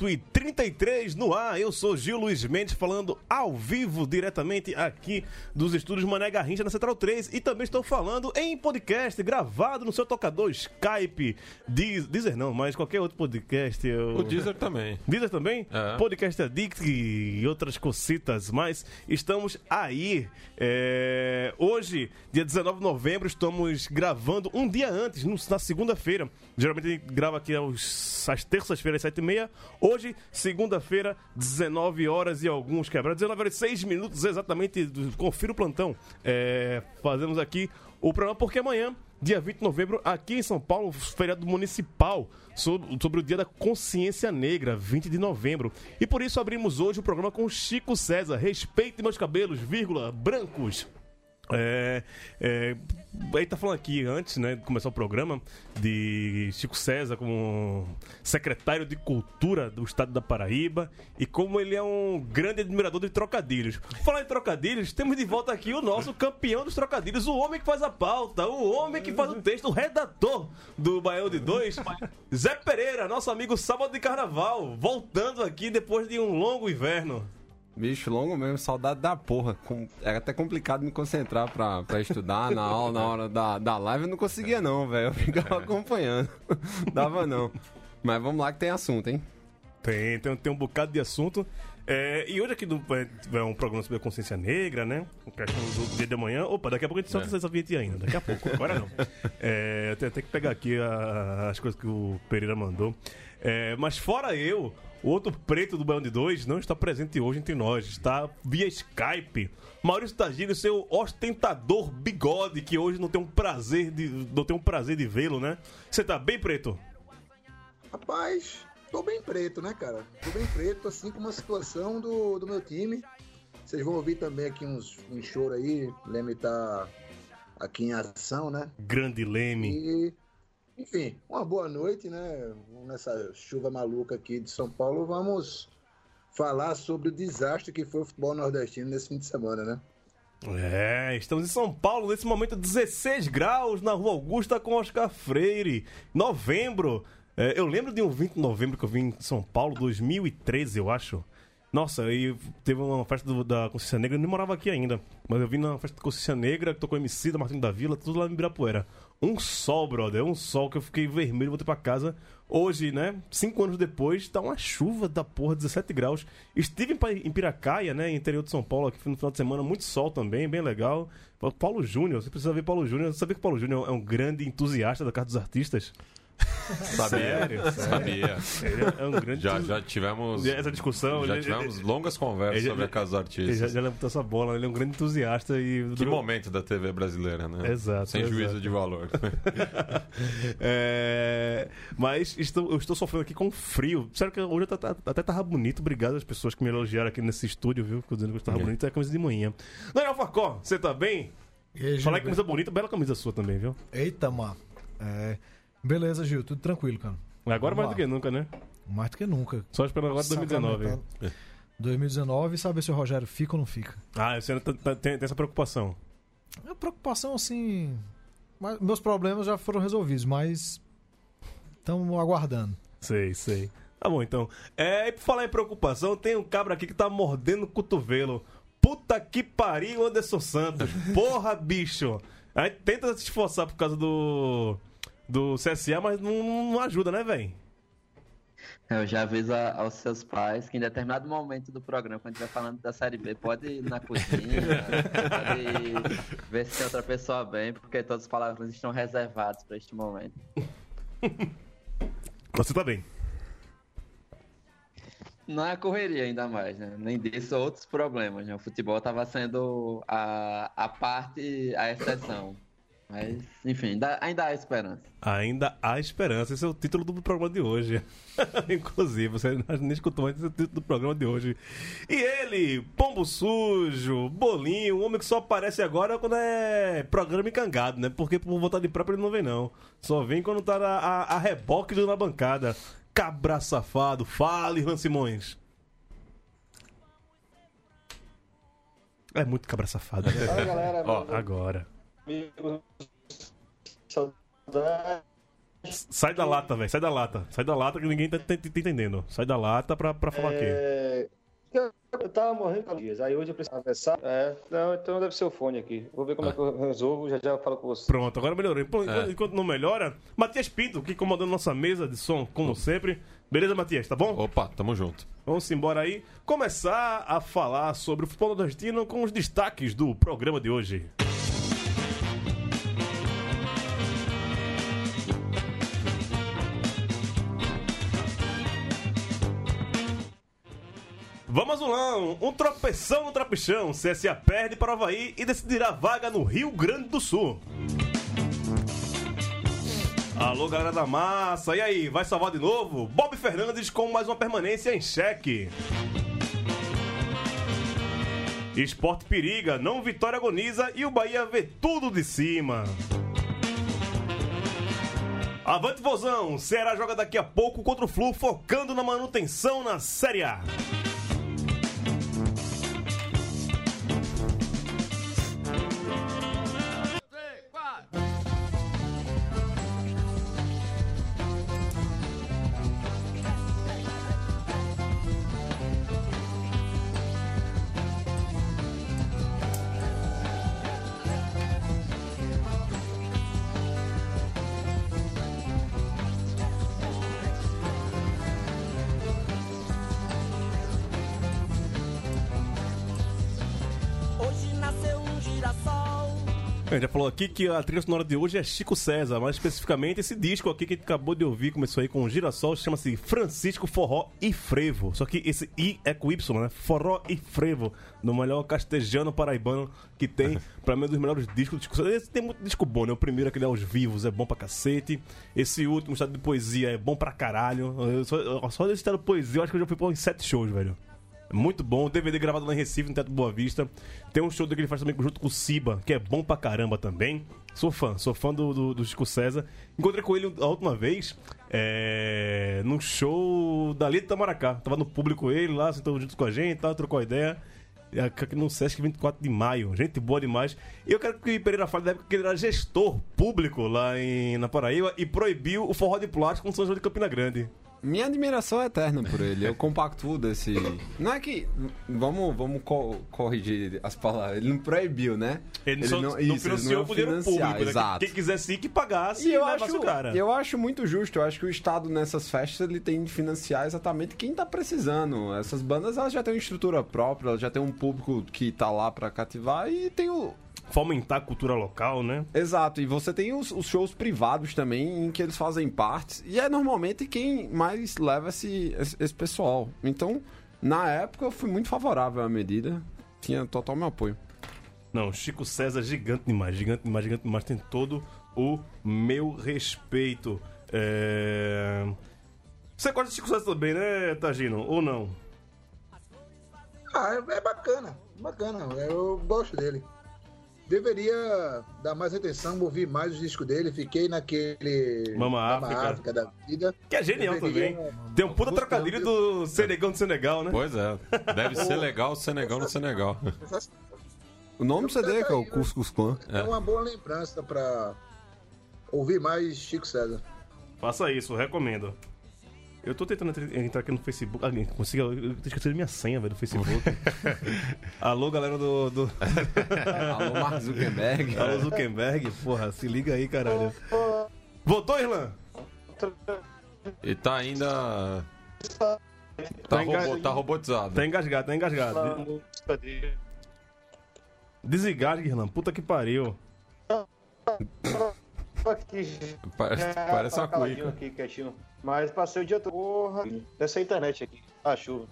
133 no ar. Eu sou Gil Luiz Mendes falando ao vivo, diretamente aqui dos estúdios Mané Garrincha na Central 3. E também estou falando em podcast, gravado no seu tocador Skype. Diz, Deezer não, mas qualquer outro podcast. Eu... O Deezer também. Deezer também? É. Podcast Addict e outras cocitas mais. Estamos aí. é, Hoje, dia 19 de novembro, estamos gravando um dia antes, na segunda-feira. Geralmente a gente grava aqui aos, às terças-feiras, 7h30. Hoje, segunda-feira, 19 horas e alguns quebrados. 19 horas e 6 minutos exatamente. Confira o plantão. É, fazemos aqui o programa porque amanhã dia 20 de novembro, aqui em São Paulo, feriado municipal sobre o Dia da Consciência Negra, 20 de novembro. E por isso abrimos hoje o programa com Chico César. Respeite meus cabelos, vírgula, brancos. É, é, tá falando aqui antes, né, de começar o programa, de Chico César como secretário de Cultura do Estado da Paraíba e como ele é um grande admirador de trocadilhos. Falar em trocadilhos, temos de volta aqui o nosso campeão dos trocadilhos, o homem que faz a pauta, o homem que faz o texto, o redator do Baião de Dois, Zé Pereira, nosso amigo Sábado de Carnaval, voltando aqui depois de um longo inverno. Bicho, longo mesmo, saudade da porra. Era até complicado me concentrar pra, pra estudar na aula, na hora da, da live. Eu não conseguia não, velho. Eu ficava acompanhando. Dava não. Mas vamos lá que tem assunto, hein? Tem, tem, tem um bocado de assunto. É, e hoje aqui do, é, é um programa sobre a consciência negra, né? O questão do dia de amanhã. Opa, daqui a pouco a gente solta essa vinheta ainda. Daqui a pouco, agora não. É, eu tenho até que pegar aqui a- as coisas que o Pereira mandou. É, mas fora eu, o outro preto do Baião de Dois não está presente hoje entre nós. Está via Skype. Maurício Tagino, seu ostentador bigode, que hoje não tem um prazer de, não tem um prazer de vê-lo, né? Você tá bem, preto? Rapaz, tô bem preto, né, cara? Tô bem preto, assim como a situação do, do meu time. Vocês vão ouvir também aqui uns, um choro aí. Leme tá aqui em ação, né? Grande Leme. E, enfim, uma boa noite, né? Nessa chuva maluca aqui de São Paulo, vamos falar sobre o desastre que foi o futebol nordestino nesse fim de semana, né? É, estamos em São Paulo, nesse momento 16 graus na Rua Augusta com Oscar Freire. Novembro. É, eu lembro de um 20 de novembro que eu vim em São Paulo, 2013, eu acho. Nossa, aí teve uma festa do- da Consciência Negra, eu nem morava aqui ainda. Mas eu vim na festa da Consciência Negra, que tocou MC da Martin da Vila, tudo lá em Ibirapuera. Um sol, brother, um sol que eu fiquei vermelho, voltei pra casa. Hoje, né, cinco anos depois, tá uma chuva da porra, 17 graus. Estive em Piracaia, né, interior de São Paulo, aqui no final de semana, muito sol também, bem legal. Paulo Júnior, você precisa ver Paulo Júnior. Você sabia que Paulo Júnior é um grande entusiasta da Casa dos Artistas? Sabia? Sério? Sabia. Ele é um grande Já, já tivemos. Essa discussão, Já ele- tivemos ele- longas conversas ele- sobre a Casa dos Ele já, Artistas. já levantou essa bola, ele é um grande entusiasta e. Que momento da TV brasileira, né? Exato, Sem exato. juízo de valor. É, mas estou, eu estou sofrendo aqui com frio. Sério que hoje até tava bonito. Obrigado às pessoas que me elogiaram aqui nesse estúdio, viu? Que dizendo que eu tava É. bonito. É a camisa de manhã. Daniel Facó, você tá bem? Falar em camisa bonita, bela camisa sua também, viu? Eita, mano. É... Beleza, Gil, tudo tranquilo, cara. Agora mais Vamos do que nunca, né? Mais do que nunca. Só esperando agora 2019. Sacramentado. 2019 e saber se o Rogério fica ou não fica. Ah, você tá- tá- tem, tem essa preocupação. É preocupação assim. mas meus problemas já foram resolvidos, mas Estamos aguardando. Sei, sei. Tá bom, então. É, e por falar em preocupação, tem um cabra aqui que tá mordendo o cotovelo. Puta que pariu, Anderson Santos. Porra, bicho. A gente tenta se esforçar por causa do. Do CSA, mas não, não ajuda, né, velho? Eu já aviso a- aos seus pais que em determinado momento do programa, quando estiver falando da Série B, pode ir na cozinha, pode ver se tem outra pessoa bem, porque todas as palavras estão reservadas para este momento. Você tá bem. Não é correria ainda mais, né? Nem disso, outros problemas, né? O futebol estava sendo a, a parte, a exceção. Mas, enfim, ainda, ainda há esperança. Ainda há esperança. Esse é o título do programa de hoje. Inclusive, você nem escutou, esse é o título do programa de hoje. E ele, pombo sujo, bolinho, um homem que só aparece agora quando é programa encangado, né? Porque por vontade própria ele não vem, não. Só vem quando tá a, a, a reboque na bancada. Cabra safado, fale, Ivan Simões. É muito cabra safado. né? Fala galera, Ó, Agora. Amigo. Saudade. Sai da lata, velho. Sai da lata. Sai da lata que ninguém tá, tá- tá entendendo. Sai da lata pra, pra falar aqui. É, Eu eu tava morrendo com dias. Aí hoje eu preciso conversar. É, não, então deve ser o fone aqui. Vou ver como é que eu resolvo. Já já falo com você. Pronto, agora melhorou. Enquanto, É. enquanto não melhora, Matias Pinto, que comandando nossa mesa de som, como sempre. Beleza, Matias, tá bom? Opa, tamo junto. Vamos embora aí. Começar a falar sobre o futebol nordestino com os destaques do programa de hoje. Vamos Azulão, um tropeção no trapichão. CSA perde para o Havaí e decidirá vaga no Rio Grande do Sul. Alô, galera da massa. E aí, vai salvar de novo? Bob Fernandes com mais uma permanência em xeque. Esporte periga, não Vitória agoniza e o Bahia vê tudo de cima. Avante Vozão, Ceará joga daqui a pouco contra o Flu, focando na manutenção na Série A. A gente já falou aqui que a trilha sonora de hoje é Chico César, mais especificamente esse disco aqui que a gente acabou de ouvir, começou aí com o Girassol, chama-se Francisco Forró e Frevo. Só que esse I é com Y, né? Forró e Frevo, no melhor castejano paraibano que tem, pra mim, é um dos melhores discos do Chico César. Esse tem muito disco bom, né? O primeiro, aquele aos vivos, é bom pra cacete. Esse último, estado de poesia, é bom pra caralho. Eu só, eu- só desse estado de poesia, eu acho que eu já fui pra uns sete shows, velho. Muito bom, DVD gravado lá em Recife, no Teatro Boa Vista. Tem um show que ele faz também junto com o Siba, que é bom pra caramba também. Sou fã, sou fã do, do, do Chico César. Encontrei com ele a última vez é, num show da Lita Tamaracá. Tava no público ele lá, sentou junto com a gente, tal, trocou ideia. E Aqui no Sesc 24 de maio, gente boa demais. E eu quero que o Pereira fale da época que ele era gestor público lá em, na Paraíba e proibiu o forró de plástico no São João de Campina Grande. Minha admiração é eterna por ele. Eu compactuo desse. Não é que. Vamos, vamos co- corrigir as palavras. Ele não proibiu, né? Ele, só não, isso, financiou ele com dinheiro financiar, público. né? Exato. Quem quisesse ir, que pagasse E eu acho, o cara. eu acho muito justo. Eu acho que o Estado nessas festas ele tem de financiar exatamente quem tá precisando. Essas bandas elas já têm uma estrutura própria, elas já tem um público que tá lá pra cativar e tem o. Fomentar a cultura local, né? Exato, e você tem os, os shows privados também em que eles fazem partes, e é normalmente quem mais leva esse, esse, esse pessoal. Então, na época, eu fui muito favorável à medida, tinha total meu apoio. Não, Chico César, gigante demais, gigante demais, gigante demais. Tem todo o meu respeito. É... Você gosta de Chico César também, né, Tagino? Ou não? Ah, é, é bacana, bacana. Eu gosto dele. Deveria dar mais atenção, ouvir mais os discos dele. Fiquei naquele. Mama África. da vida. Que é genial Deveria- também. Tem um puta trocadilho do Senegão do Senegal, né? Pois é. Deve ser legal o Senegal no Senegal. O nome do CD, que é o Cuscus Clan. É uma boa lembrança pra ouvir mais Chico César. Faça isso, recomendo. Eu tô tentando entrar- aqui no Facebook. Ah, consigo, eu esqueci minha senha, velho, do Facebook. Alô, galera do. do... Alô, Mark Zuckerberg. Alô, Zuckerberg. Porra, se liga aí, caralho. Voltou, Irlan? E tá ainda. Tá Tá, enga- robo- tá robotizado. Tá engasgado, tá engasgado. Desligar, Irlan. Puta que pariu. Aqui. Parece, É, parece tá uma cuica. aqui, quietinho. Mas passei o dia todo. Porra, dessa internet aqui. A chuva.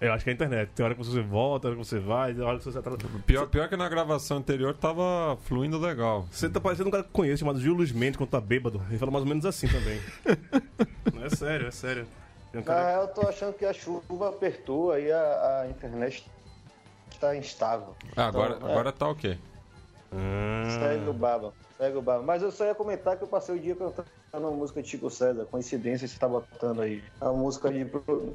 Eu acho que é a internet. Tem hora que você volta, tem hora que você vai, tem hora que você atrasa. Pior, pior que na gravação anterior tava fluindo legal. Você tá parecendo um cara que conheço, chamado Gil Luiz Mendes, quando tá bêbado. Ele fala mais ou menos assim também. Não, é sério, é sério. Um Na cara... real, eu tô achando que a chuva apertou, aí a, a internet está instável. Ah, agora, Então, é, agora tá ok. Segue o baba, segue o. Mas eu só ia comentar que eu passei o dia cantando uma música de Chico César. Coincidência, você tá botando aí. A música de,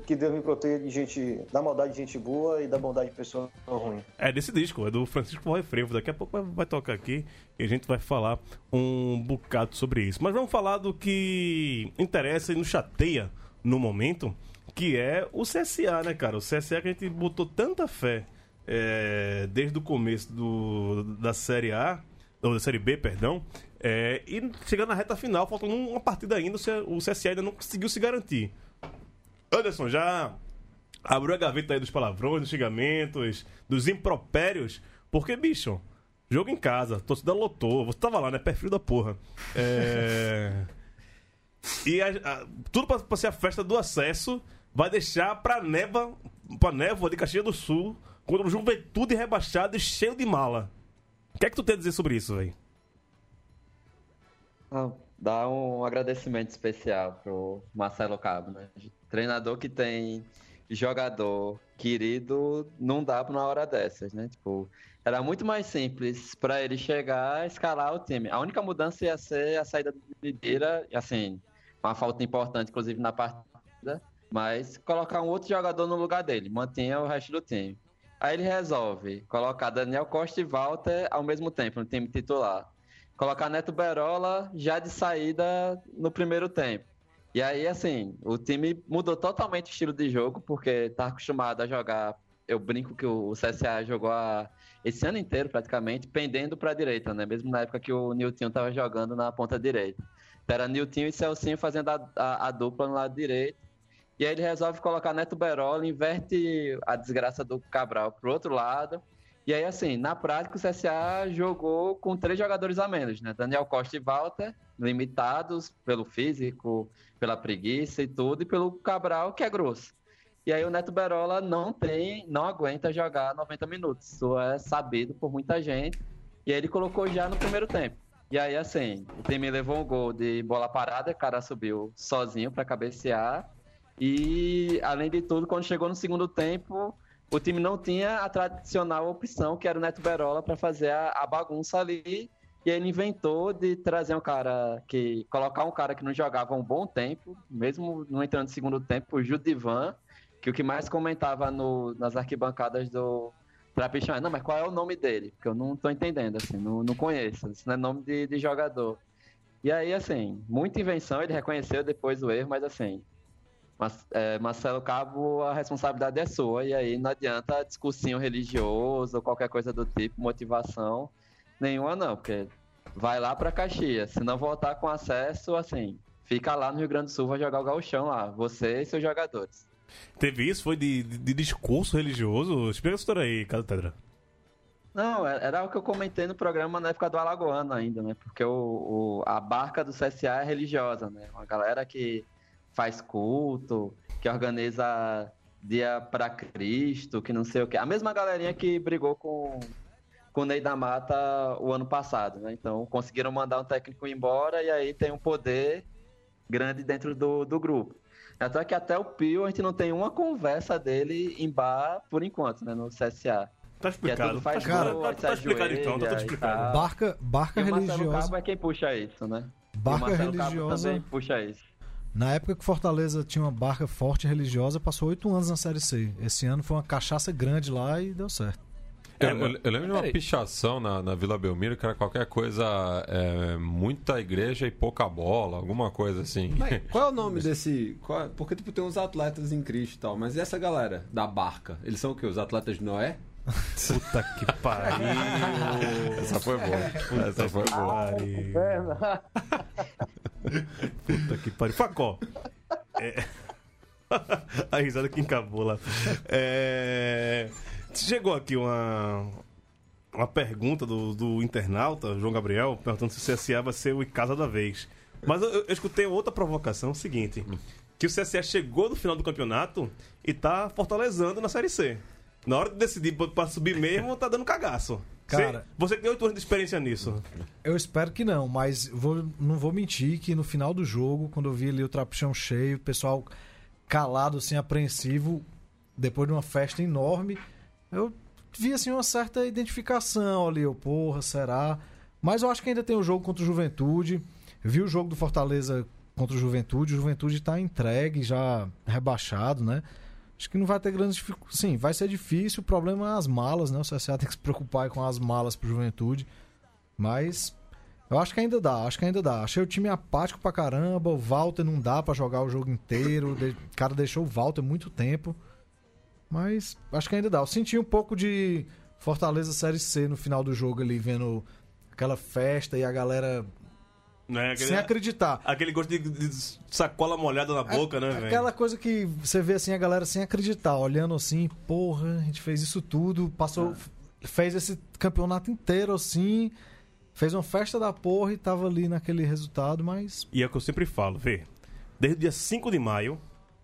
que Deus me proteja de gente, da maldade de gente boa e da bondade de pessoa ruim. É desse disco, é do Francisco Forró Frevo. Daqui a pouco vai, vai tocar aqui e a gente vai falar um bocado sobre isso. Mas vamos falar do que interessa e nos chateia no momento, que é o CSA, né, cara? O CSA que a gente botou tanta fé é, desde o começo do, da Série A, ou da Série B, perdão, é, e chegando na reta final, faltando uma partida ainda, o o CSA ainda não conseguiu se garantir. Anderson, já abriu a gaveta aí dos palavrões, dos xingamentos, dos impropérios, porque, bicho, jogo em casa, torcida lotou, você tava lá, né? Frio da porra. É... E a- a- tudo pra, pra ser a festa do acesso vai deixar pra neva, pra névoa de Caxias do Sul, contra um juventude rebaixado e cheio de mala. O que é que tu tem a dizer sobre isso, velho? Ah, Dá um agradecimento especial pro Marcelo Cabo, né? Treinador que tem jogador querido, não dá pra uma hora dessas, né? Tipo, era muito mais simples pra ele chegar escalar o time. A única mudança ia ser a saída do Lideira, assim, uma falta importante, inclusive, na partida, mas colocar um outro jogador no lugar dele, mantinha o resto do time. Aí ele resolve colocar Daniel Costa e Walter ao mesmo tempo no time titular colocar Neto Berola já de saída no primeiro tempo. E aí, assim, o time mudou totalmente o estilo de jogo, porque tá acostumado a jogar. Eu brinco que o CSA jogou a- esse ano inteiro, praticamente, pendendo para a direita, né? Mesmo na época que o Nilton tava jogando na ponta direita. Era Nilton e Celcinho fazendo a, a- a dupla no lado direito. E aí ele resolve colocar Neto Berola, inverte a desgraça do Cabral pro outro lado. E aí, assim, na prática, o CSA jogou com três jogadores a menos, né? Daniel Costa e Walter, limitados pelo físico, pela preguiça e tudo, e pelo Cabral, que é grosso. E aí o Neto Berola não tem, não aguenta jogar 90 minutos. Isso é sabido por muita gente. E aí ele colocou já no primeiro tempo. E aí, assim, o time levou um gol de bola parada, o cara subiu sozinho para cabecear. E, além de tudo, quando chegou no segundo tempo, o time não tinha a tradicional opção, que era o Neto Berola, para fazer a, a bagunça ali. E ele inventou de trazer um cara que. colocar um cara que não jogava um bom tempo, mesmo não entrando no segundo tempo, o Judivan, que o que mais comentava no- nas arquibancadas do Trapichão é, não, mas qual é o nome dele? Porque eu não tô entendendo, assim, não, não conheço. Isso não é nome de, de jogador. E aí, assim, muita invenção, ele reconheceu depois o erro, mas assim, mas, é, Marcelo Cabo, a responsabilidade é sua, e aí não adianta discursinho religioso ou qualquer coisa do tipo, motivação nenhuma não, porque vai lá pra Caxias, se não voltar com acesso, assim, fica lá no Rio Grande do Sul, vai jogar o gauchão lá, você e seus jogadores. Teve isso? Foi de, de- de discurso religioso? Explica essa história aí, Pedra. Não, é- era o que eu comentei no programa na época do Alagoano ainda, né? Porque o, o- a barca do CSA é religiosa, né? Uma galera que faz culto, que organiza dia para Cristo, que não sei o quê. A mesma galerinha que brigou com, com o Ney da Mata o ano passado, né? Então conseguiram mandar um técnico embora e aí tem um poder grande dentro do, do grupo. Até que até o Pio a gente não tem uma conversa dele em bar por enquanto, né? No CSA. Tá Que é tudo faz Cara, gol, tá- tá explicado então, tá tudo explicado. Barca, barca E o Marcelo religiosa. Cabo é quem puxa isso, né? E o Barca Marcelo Cabo religiosa. também puxa isso. Na época que Fortaleza tinha uma barca forte religiosa, passou oito anos na Série C. Esse ano foi uma cachaça grande lá e deu certo. Eu, eu- eu lembro de uma pichação na, na Vila Belmiro que era qualquer coisa, é, muita igreja e pouca bola, alguma coisa assim. Mas qual é o nome desse. qual é- Porque, tipo, tem uns atletas em Cristo e tal, mas e essa galera da barca? Eles são o quê? Os atletas de Noé? Puta que pariu. Essa foi boa. Essa foi boa. Puta que pariu. Facó. É... A risada que encabou lá. É... Chegou aqui uma, uma pergunta do, do internauta, João Gabriel, perguntando se o CSA vai ser o Icasa da vez. Mas eu, eu escutei outra provocação, o seguinte, que o CSA chegou no final do campeonato e tá fortalecendo na Série C. Na hora de decidir pra- subir mesmo, tá dando cagaço. Cara- você, você tem oito anos de experiência nisso. Eu espero que não, mas vou, não vou mentir que no final do jogo, quando eu vi ali o trapichão cheio, o pessoal calado, assim, apreensivo, depois de uma festa enorme, eu vi, assim, uma certa identificação ali. Eu, porra, será? Mas eu acho que ainda tem o jogo contra o Juventude. Vi o jogo do Fortaleza contra o Juventude. O Juventude tá entregue, já rebaixado, né? Acho que não vai ter grandes dificuldades. Sim, vai ser difícil. O problema é as malas, né? O CSA tem que se preocupar com as malas pro Juventude. Mas eu acho que ainda dá, acho que ainda dá. Achei o time apático pra caramba. O Walter não dá pra jogar o jogo inteiro. O cara deixou o Walter muito tempo. Mas acho que ainda dá. Eu senti um pouco de Fortaleza Série C no final do jogo ali, vendo aquela festa e a galera Né? Aquele, sem acreditar. aquele gosto de, de sacola molhada na boca, né, velho? É, Aquela coisa que você vê assim, a galera sem acreditar, olhando assim, porra, a gente fez isso tudo, passou, fez esse campeonato inteiro assim, fez uma festa da porra e tava ali naquele resultado, mas E é o que eu sempre falo, vê. Desde o dia 5 de maio,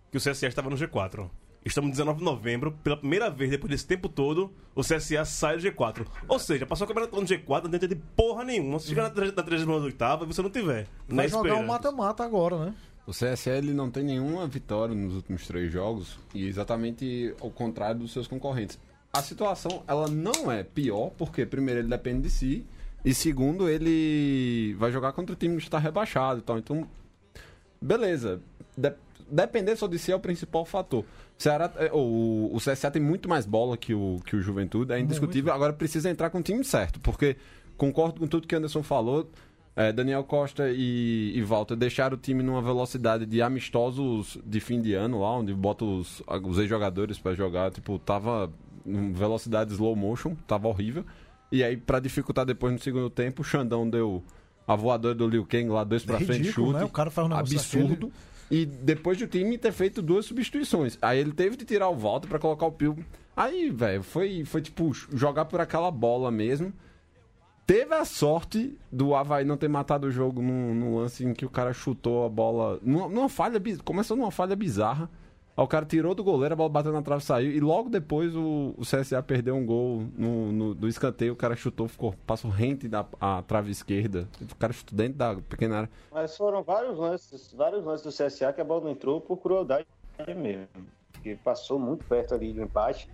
que o CSA estava no G4. Estamos no 19 de novembro, pela primeira vez depois desse tempo todo, o CSA sai do G4. Ou seja, passou o campeonato no G4, não tem de porra nenhuma. Se chegar na, tre- na 38 e você não tiver. vai na jogar um esperança. mata-mata agora, né? O CSE ele não tem nenhuma vitória nos últimos três jogos e exatamente ao contrário dos seus concorrentes. A situação ela não é pior porque primeiro ele depende de si e segundo ele vai jogar contra o time que está rebaixado, e tal. Então, beleza. De- depender só de si é o principal fator. Ceará, é, o, o CSA tem muito mais bola que o, que o Juventude, é indiscutível. Agora precisa entrar com o time certo, porque concordo com tudo que Anderson falou. É, Daniel Costa e, e Walter deixaram o time numa velocidade de amistosos de fim de ano, lá onde bota os, os ex-jogadores pra jogar. Tipo, tava em velocidade slow motion, tava horrível. E aí, pra dificultar depois no segundo tempo, o Xandão deu a voadora do Liu Kang lá, dois pra frente, Ridículo, chute. né? O cara faz um absurdo. E depois do time ter feito duas substituições. Aí ele teve de tirar o Walter pra colocar o Pio. Aí, velho, foi, foi tipo jogar por aquela bola mesmo. Teve a sorte do Havaí não ter matado o jogo num, num lance em que o cara chutou a bola. Numa, numa falha. Começou numa falha bizarra. O cara tirou do goleiro, a bola bateu na trave saiu. E logo depois o, o CSA perdeu um gol no, no- do escanteio. O cara chutou, ficou, passou rente da a trave esquerda. O cara chutou dentro da pequena área. Mas foram vários lances, vários lances do CSA que a bola não entrou por crueldade mesmo. Porque passou muito perto ali do empate.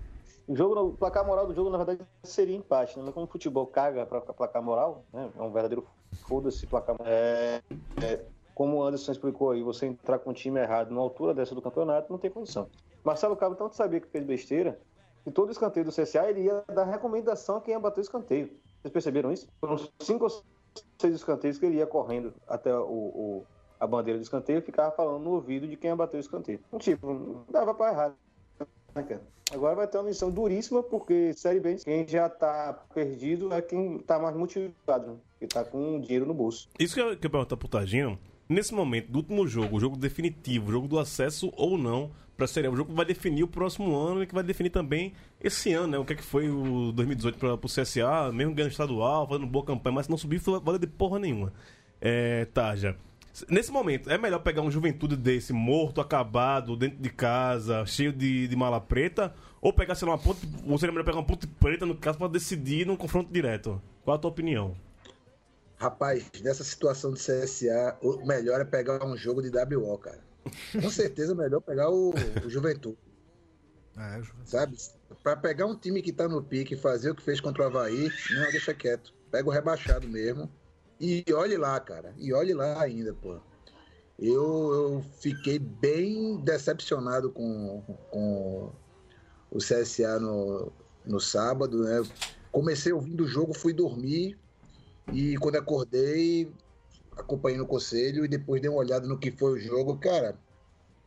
O jogo, o placar moral do jogo, na verdade, seria empate, né? Mas como o futebol caga para placar moral, né? É um verdadeiro foda-se placar moral. É, é, como o Anderson explicou aí, você entrar com um time errado na altura dessa do campeonato, não tem condição. Marcelo Cabo tanto sabia que fez besteira, que todo escanteio do CSA ele ia dar recomendação a quem ia bater o escanteio. Vocês perceberam isso? Foram cinco ou seis escanteios que ele ia correndo até o, o- a bandeira do escanteio e ficava falando no ouvido de quem ia bater o escanteio. Então, tipo, não dava pra errar. né? Agora vai ter uma missão duríssima, porque Série B, quem já tá perdido é quem tá mais motivado, né? que tá com dinheiro no bolso. Isso que eu, que eu perguntar pro nesse momento do último jogo, o jogo definitivo, o jogo do acesso ou não pra Série A, o jogo que vai definir o próximo ano e que vai definir também esse ano, né? O que é que foi o 2018 pra, pro CSA, mesmo ganhando estadual, fazendo boa campanha, mas se não subir, valeu de porra nenhuma. É, Tarja, nesse momento, é melhor pegar um juventude desse, morto, acabado, dentro de casa, cheio de, de mala preta, ou pegar, sei lá, uma ponte, ou seria melhor pegar uma ponte preta, no caso, pra decidir num confronto direto? Qual a tua opinião? Rapaz, nessa situação de CSA, o melhor é pegar um jogo de WO, cara. Com certeza é melhor pegar o, o Juventude, É, Ju- sabe? Pra pegar um time que tá no pique e fazer o que fez contra o Havaí, não, deixa quieto. Pega o rebaixado mesmo. E olhe lá, cara. E olhe lá ainda, pô. Eu, eu fiquei bem decepcionado com, com o CSA no, no sábado, né? Comecei ouvindo o jogo, fui dormir e quando acordei, acompanhei no conselho e depois dei uma olhada no que foi o jogo, cara.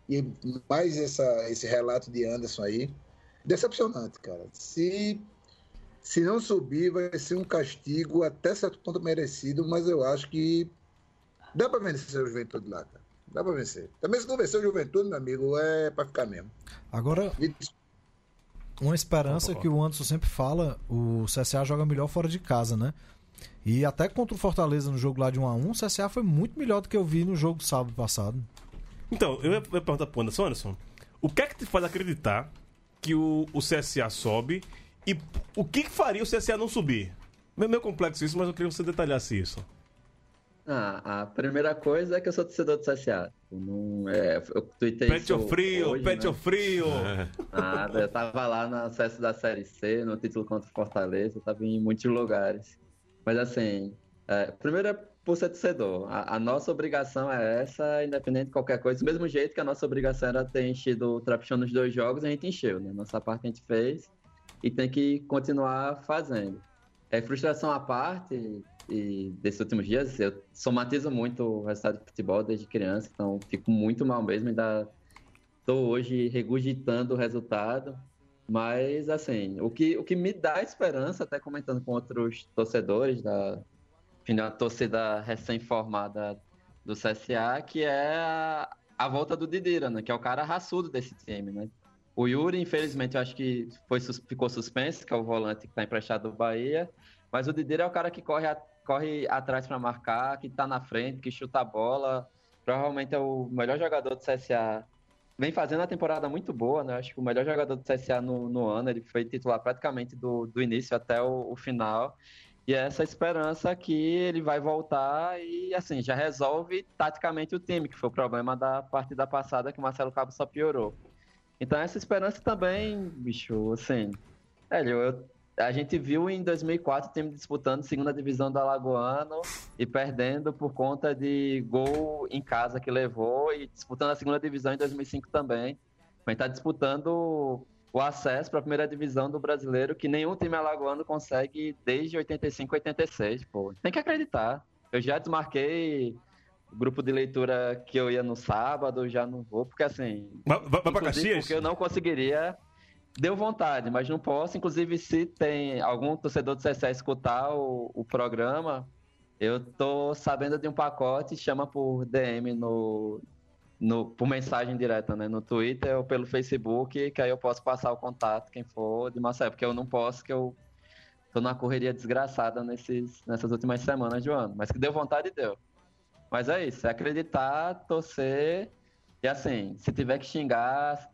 E mais essa, esse relato de Anderson aí, decepcionante, cara. Se se não subir, vai ser um castigo até certo ponto merecido, mas eu acho que dá pra vencer o Juventude lá, cara. Dá pra vencer. Também se não vencer o Juventude, meu amigo, é pra ficar mesmo. Agora, E uma esperança que o Anderson sempre fala, o CSA joga melhor fora de casa, né? E até contra o Fortaleza no jogo lá de 1 a 1 o CSA foi muito melhor do que eu vi no jogo do sábado passado. Então, eu ia perguntar pro Anderson, Anderson, o que é que te faz acreditar que o, o CSA sobe e o que, que faria o CSA não subir? Meio, meio complexo isso, mas eu queria que você detalhasse isso. Ah, a primeira coisa é que eu sou torcedor do CSA. Eu Não, é, eu tuitei Pet isso ou frio, hoje, pet né? frio. Nada, eu tava lá no acesso da Série C, no título contra o Fortaleza, eu tava em muitos lugares. Mas assim, é, primeiro é por ser torcedor. A, a nossa obrigação é essa, independente de qualquer coisa. Do mesmo jeito que a nossa obrigação era ter enchido o Trapichão nos dois jogos, a gente encheu, né? Nossa parte a gente fez e tem que continuar fazendo. É, frustração à parte, e desses últimos dias, eu somatizo muito o resultado de futebol desde criança, então fico muito mal mesmo, ainda estou hoje regurgitando o resultado. Mas, assim, o que, o que me dá esperança, até comentando com outros torcedores da final, torcida recém-formada do CSA, que é a, a volta do Didira, né? Que é o cara raçudo desse time, né? O Yuri, infelizmente, eu acho que foi, ficou suspenso, que é o volante que está emprestado do Bahia. Mas o Didira é o cara que corre, a- corre atrás para marcar, que está na frente, que chuta a bola. Provavelmente é o melhor jogador do CSA vem fazendo a temporada muito boa, né? Acho que o melhor jogador do CSA no, no ano, ele foi titular praticamente do, do início até o, o final. E é essa esperança que ele vai voltar e, assim, já resolve taticamente o time, que foi o problema da partida passada que o Marcelo Cabo só piorou. Então, essa esperança também, bicho, assim. Velho, eu- a gente viu em 2004 o time disputando segunda divisão do Alagoano e perdendo por conta de gol em casa que levou e disputando a segunda divisão em 2005 também. A gente está disputando o acesso para a primeira divisão do brasileiro que nenhum time alagoano consegue desde 85, 86. Pô, tem que acreditar. Eu já desmarquei o grupo de leitura que eu ia no sábado, já não vou, porque assim. Vai, vai, Inclusive, Caxias? Porque eu não conseguiria. Deu vontade, mas não posso. Inclusive, se tem algum torcedor do CSA escutar o, o programa, eu tô sabendo de um pacote, chama por DM no, no, por mensagem direta, né? No Twitter ou pelo Facebook, que aí eu posso passar o contato, quem for de Marcelo, porque eu não posso, que eu tô numa correria desgraçada nesses, nessas últimas semanas do ano. Mas que deu vontade, deu. Mas é isso, é acreditar, torcer. E assim, se tiver que xingar,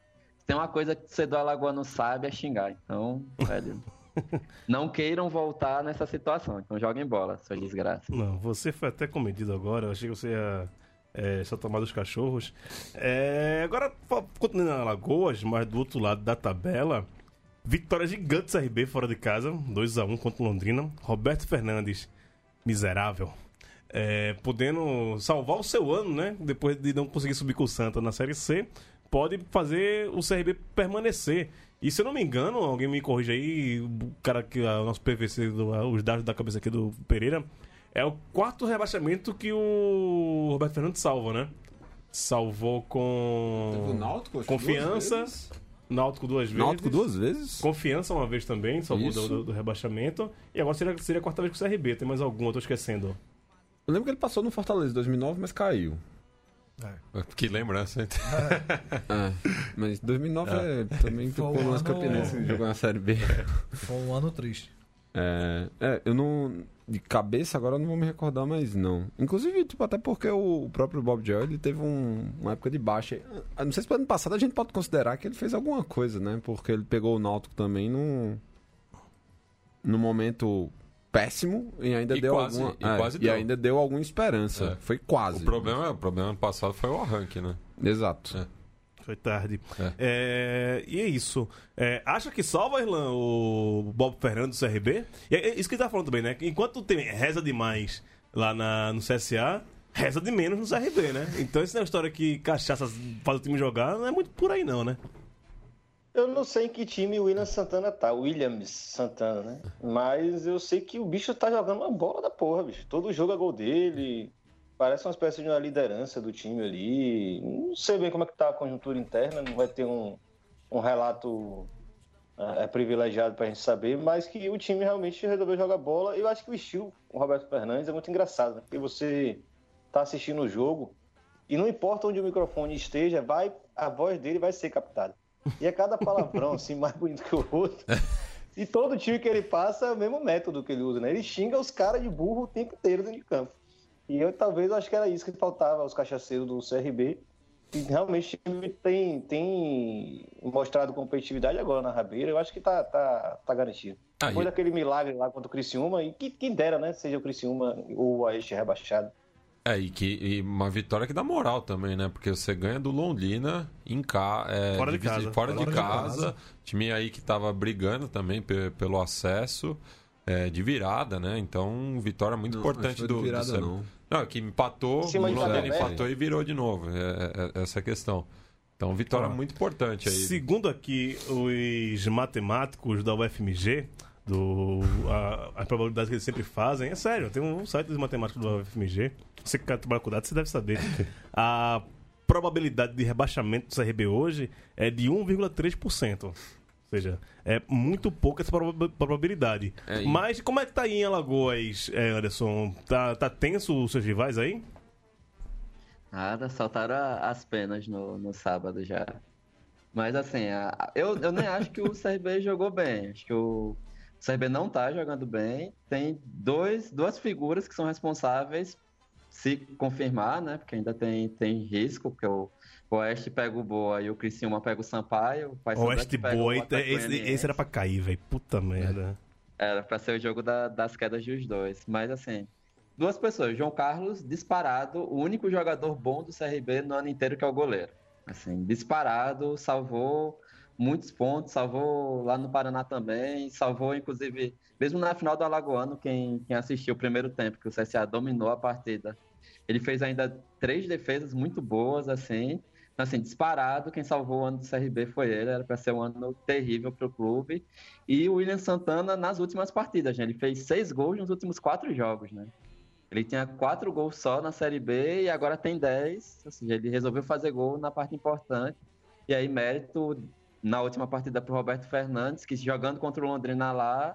tem uma coisa que o torcedor alagoano sabe é xingar. Então, velho, não queiram voltar nessa situação. Então joguem bola, sua desgraça. Não, você foi até comedido agora. Eu achei que você ia é, só tomar dos cachorros. É, agora, continuando na Alagoas, mas do outro lado da tabela, vitória gigante do CRB fora de casa, 2x1 contra o Londrina. Roberto Fernandes, miserável. É, podendo salvar o seu ano, né? Depois de não conseguir subir com o Santa na Série C, pode fazer o CRB permanecer. E se eu não me engano, alguém me corrija aí, o cara que o nosso PVC, do- os dados da cabeça aqui do Pereira, é o quarto rebaixamento que o Roberto Fernandes salva, né? Salvou com Teve o Náutico, confiança, duas vezes. Náutico duas vezes. Náutico duas vezes? Confiança uma vez também, salvou do, do- do rebaixamento. E agora seria, seria a quarta vez com o CRB. Tem mais algum? Eu tô esquecendo. Eu lembro que ele passou no Fortaleza em 2009, mas caiu. Que lembrança, hein? É, mas 2009 é, também Foi tocou um no lance ano- Campinense que jogou na Série B. Foi um ano triste. É, é, eu não. De cabeça agora eu não vou me recordar mais, não. Inclusive, tipo, até porque o, próprio Bob Joy ele teve um- uma época de baixa. Eu não sei se ano passado a gente pode considerar que ele fez alguma coisa, né? Porque ele pegou o Náutico também num. num momento péssimo e ainda E deu quase- alguma. e é, quase e deu. ainda deu alguma esperança. É. Foi quase. O problema, o problema ano passado foi o arranque, né? Exato. É. Foi tarde. É. É, e é isso. É, acha que salva, Irlan, o Bob Fernandes do CRB? E é, é isso que ele tá falando também, né? Que Enquanto tem reza demais lá na, no CSA, reza de menos no CRB, né? Então, essa é uma história que cachaça faz o time jogar, não é muito por aí, não, né? Eu não sei em que time o William Santana tá, Williams Santana, né? Mas eu sei que o bicho tá jogando uma bola da porra, bicho. Todo jogo é gol dele. Parece uma espécie de uma liderança do time ali. Não sei bem como é que tá a conjuntura interna, não vai ter um, um relato é, privilegiado pra gente saber, mas que o time realmente resolveu jogar bola. Eu acho que o estilo com o Roberto Fernandes é muito engraçado, né? Porque você tá assistindo o jogo e não importa onde o microfone esteja, vai a voz dele vai ser captada. E é cada palavrão, assim, mais bonito que o outro. E todo time que ele passa é o mesmo método que ele usa, né? Ele xinga os caras de burro o tempo inteiro dentro de campo. E eu talvez acho que era isso que faltava aos cachaceiros do CRB. E realmente o time tem, tem mostrado competitividade agora na rabeira. Eu acho que tá, tá, tá garantido. Ah, Depois e- daquele milagre lá contra o Criciúma, e que, quem dera, né? Seja o Criciúma ou o Aeste rebaixado. É, e, que, e uma vitória que dá moral também, né? Porque você ganha do Londrina em ca... é, Fora de visi- casa. Fora, de, Fora de casa. casa. Time aí que tava brigando também pe- pelo acesso. é, de virada, né? Então, vitória muito Não, importante do, de virada, do não. Não, que empatou, Em o de Londrina empatou e virou de novo. É, é- é essa a questão. Então, vitória Ó, muito importante aí. Segundo aqui os matemáticos da UFMG, do, a, as probabilidades que eles sempre fazem, é sério, tem um site dos matemáticos da UFMG, você que quer trabalhar com dados, você deve saber. A probabilidade de rebaixamento do CRB hoje é de 1,3%. Ou seja, é muito pouca essa proba- probabilidade. É, e- Mas como é que tá aí em Alagoas, é, Anderson? Tá, tá tenso os seus rivais aí? Nada, saltaram a- as penas no, no sábado já. Mas assim, a- a- eu, eu nem acho que o CRB jogou bem. Acho que o, o CRB não tá jogando bem. Tem dois, duas figuras que são responsáveis, se confirmar, né? Porque ainda tem, tem risco, porque o, o Oeste pega o Boa e o Criciúma pega o Sampaio. O Paysandu é Oeste o Boa, Atlético esse, esse era pra cair, velho. Puta merda. Era pra ser o jogo da- das quedas dos dois. Mas assim, duas pessoas. João Carlos, disparado, o único jogador bom do CRB no ano inteiro que é o goleiro. Assim, disparado, salvou muitos pontos, salvou lá no Paraná também, salvou inclusive, mesmo na final do Alagoano, quem, quem assistiu o primeiro tempo, que o CSA dominou a partida, ele fez ainda três defesas muito boas, assim, então, assim, disparado, quem salvou o ano do CRB foi ele, era para ser um ano terrível para o clube. E o William Santana nas últimas partidas, né? Ele fez seis gols nos últimos quatro jogos, né? Ele tinha quatro gols só na Série B e agora tem dez. Ou seja, ele resolveu fazer gol na parte importante. E aí, mérito na última partida para o Roberto Fernandes, que jogando contra o Londrina lá,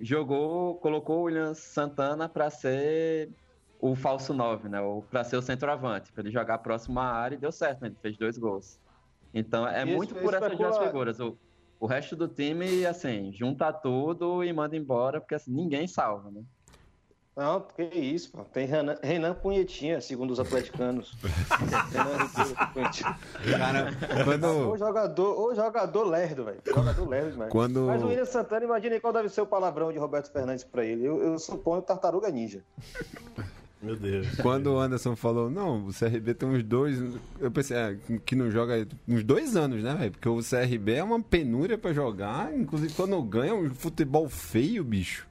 jogou, colocou o William Santana para ser o falso 9, né? Ou para ser o centroavante, para ele jogar próximo à área e deu certo, né? Ele fez dois gols. Então é Isso- muito por essas duas figuras. O, o resto do time, assim, junta tudo e manda embora, porque assim, ninguém salva, né? Não, que isso, pô. Tem Renan, Renan Punhetinha, segundo os atleticanos. Renan Ribeiro Punhetinha. Cara, Ô quando, jogador, ô jogador lerdo, velho. Jogador lerdo demais. Quando- Mas o William Santana, imagine qual deve ser o palavrão de Roberto Fernandes pra ele. Eu, eu suponho Tartaruga Ninja. Meu Deus. quando o Anderson falou, não, o CRB tem uns dois. Eu pensei, é, que não joga uns dois anos, né, velho? Porque o CRB é uma penúria pra jogar. Inclusive, quando ganha, é um futebol feio, bicho.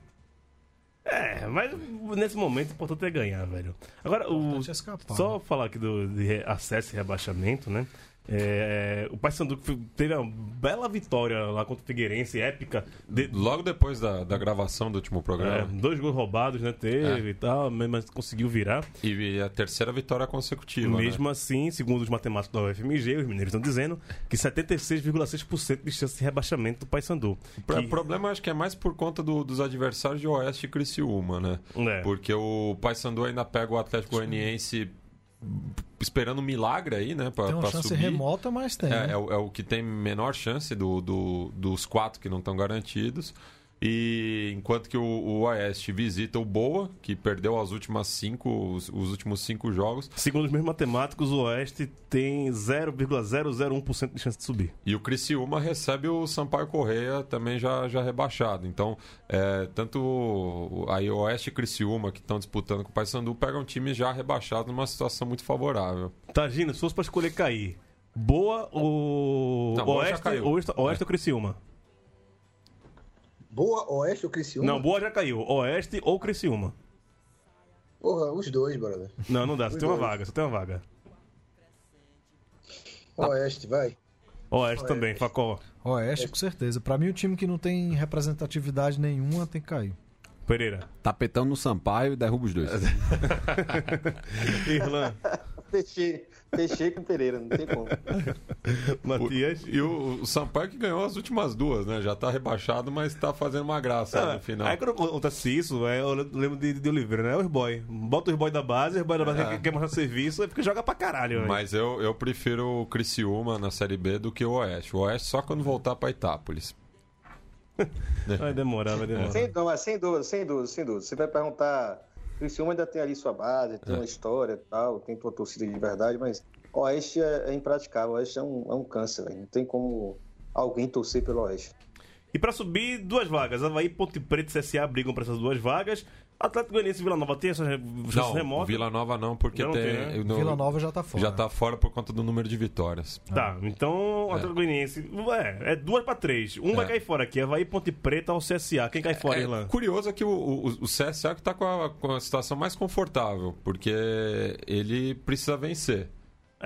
É, mas nesse momento o importante é ganhar, velho. Agora, o, é só falar aqui do de acesso e rebaixamento, né? É, o Paysandu teve uma bela vitória lá contra o Figueirense, épica. de- Logo depois da, da gravação do último é, programa. dois gols roubados, né? Teve É. e tal, mas conseguiu virar. E a terceira vitória consecutiva. né? Mesmo assim, segundo os matemáticos da UFMG, os mineiros estão dizendo que 76,6% de chance de rebaixamento do Paysandu. O Que- problema acho que é mais por conta do- dos adversários de Oeste e Criciúma, né? É. Porque o Paysandu ainda pega o Atlético Goianiense esperando um milagre aí, né? Pra, Tem uma pra chance subir. remota, mas tem. É, né? é o, é o que tem menor chance do, do- dos quatro que não estão garantidos. E enquanto que o, o Oeste visita o Boa, que perdeu as últimas cinco, os, os últimos cinco jogos, Segundo os mesmos matemáticos, o Oeste tem 0,001% de chance de subir. E o Criciúma recebe o Sampaio Correia também já, já rebaixado. Então, é, tanto aí o Oeste e Criciúma, que estão disputando com o Paysandu, pegam times já rebaixados numa situação muito favorável. Tagina, se fosse pra escolher cair, Boa ou Não, Oeste. Oeste, Oeste É. ou Criciúma? Boa, Oeste ou Criciúma? Não, Boa já caiu. Oeste ou Criciúma? Porra, os dois, brother. Não, não dá. Só Os tem uma dois. vaga, só tem uma vaga. Oeste, vai. Oeste também, Facó. Oeste, com certeza. Pra mim, o time que não tem representatividade nenhuma tem que cair. Pereira. Tapetão no Sampaio e derruba os dois. Irlan. Fechei, fechei com o Pereira, não tem como. Matias. E o, o Sampaio que ganhou as últimas duas, né? Já tá rebaixado, mas tá fazendo uma graça Ah, no final. Aí quando acontece isso, é, eu lembro de, de Oliveira, né? Os boy. Bota os boy da base, os boy da base É. quer, quer mostrar serviço, aí fica joga pra caralho. velho. Mas eu, eu prefiro o Criciúma na Série B do que o Oeste. O Oeste só quando voltar pra Itápolis. Vai demorar, vai demorar. Sem, sem dúvida, sem dúvida, sem dúvida. Você vai perguntar, Criciúma ainda tem ali sua base, tem uma história e tal, tem tua torcida de verdade, mas o Oeste é, é impraticável, o Oeste é um, é um câncer, velho. Não tem como alguém torcer pelo Oeste. E pra subir, duas vagas. Havaí, Ponte Preta e CSA brigam pra essas duas vagas. Atlético Goianiense e Vila Nova tem essa chance Não, remota. Vila Nova não, porque não tem. tem, né? no- Vila Nova já tá fora. já tá fora por conta do número de vitórias. Tá, então o Atlético Goianiense. É, é duas pra três. Um vai É. cair fora aqui. Havaí, Ponte Preta ou CSA. Quem cai fora, É, Irlan? curioso é que o, o, o CSA que tá com a, com a situação mais confortável, porque ele precisa vencer.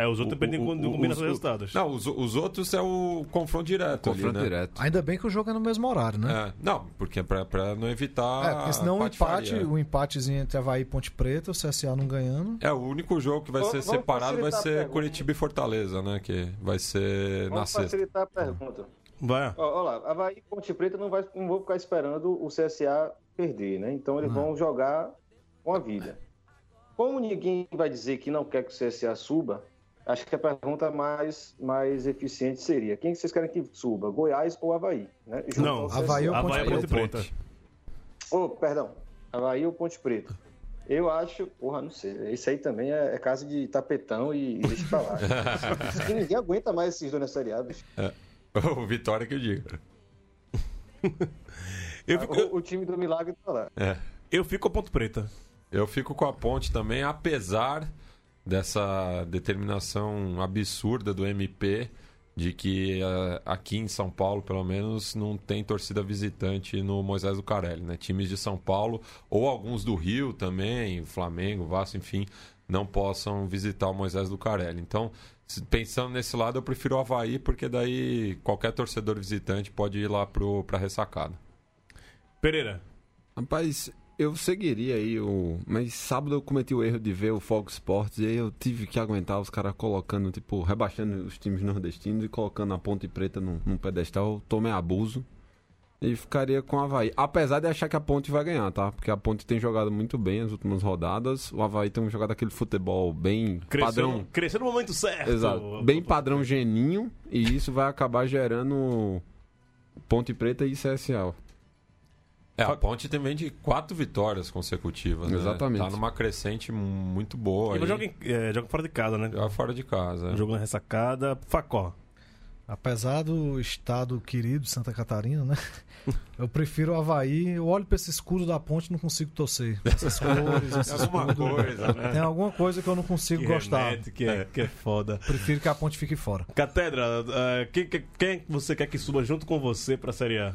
É, os outros dependem de combinação de os- resultados. Não, os, os outros é o confronto direto. Confronto ali, né? direto. Ainda bem que o jogo é no mesmo horário, né? É, não, porque é pra, pra não evitar. É, porque senão o a empate, o empatezinho entre Havaí e Ponte Preta, o CSA não ganhando. É, o único jogo que vai Vamos- ser vamos separado vai ser. Curitiba e Fortaleza, né? Que vai ser na Vamos sexta. facilitar a pergunta. Vai. Ó lá, Havaí e Ponte Preta não, vai, não vão ficar esperando o CSA perder, né? Então eles vão jogar com a vida. Como ninguém vai dizer que não quer que o CSA suba, acho que a pergunta mais, mais eficiente seria: quem vocês querem que suba? Goiás ou Havaí? Né? Não. Havaí ou Ponte. Ponte Preta. Oh, perdão. Havaí ou Ponte Preta? Eu acho, porra, não sei. Isso aí também é, é casa de tapetão e, e deixa pra lá. Ninguém aguenta mais esses dois na Série A, bicho. o Vitória que eu digo. Eu fico, O, o time do Milagre tá lá. É. eu fico com a Ponte Preta. Eu fico com a ponte também, apesar dessa determinação absurda do MP de que eh, aqui em São Paulo, pelo menos, não tem torcida visitante no Moisés do Carelli, né? Times de São Paulo ou alguns do Rio também, Flamengo, Vasco, enfim, não possam visitar o Moisés do Carelli. Então, se- pensando nesse lado, eu prefiro o Havaí, porque daí qualquer torcedor visitante pode ir lá pro, pra ressacada. Pereira. Rapaz, eu seguiria aí o. Mas sábado eu cometi o erro de ver o Fox Sports e aí eu tive que aguentar os caras colocando, tipo, rebaixando os times nordestinos e colocando a Ponte Preta num, num pedestal. Eu tomei abuso. E ficaria com o Havaí. Apesar de achar que a Ponte vai ganhar, tá? Porque a Ponte tem jogado muito bem as últimas rodadas. O Havaí tem jogado aquele futebol bem Cresceu, padrão. cresceu no momento certo. Exato. Bem padrão geninho. E isso vai acabar gerando Ponte Preta e CSA. É, a Ponte também de quatro vitórias consecutivas. né? Exatamente. Tá numa crescente muito boa. E joga, em- é, joga fora de casa, né? Joga fora de casa. é. Jogo na ressacada. Facó. Apesar do estado querido de Santa Catarina, né? Eu prefiro o Havaí. Eu olho pra esse escudo da ponte e não consigo torcer. Essas cores, esse Alguma escudo. coisa, né? Tem alguma coisa que eu não consigo gostar. remete, que, é, que é foda. Prefiro que a ponte fique fora. Catedra, eh, quem, quem- quem você quer que suba junto com você pra Série A?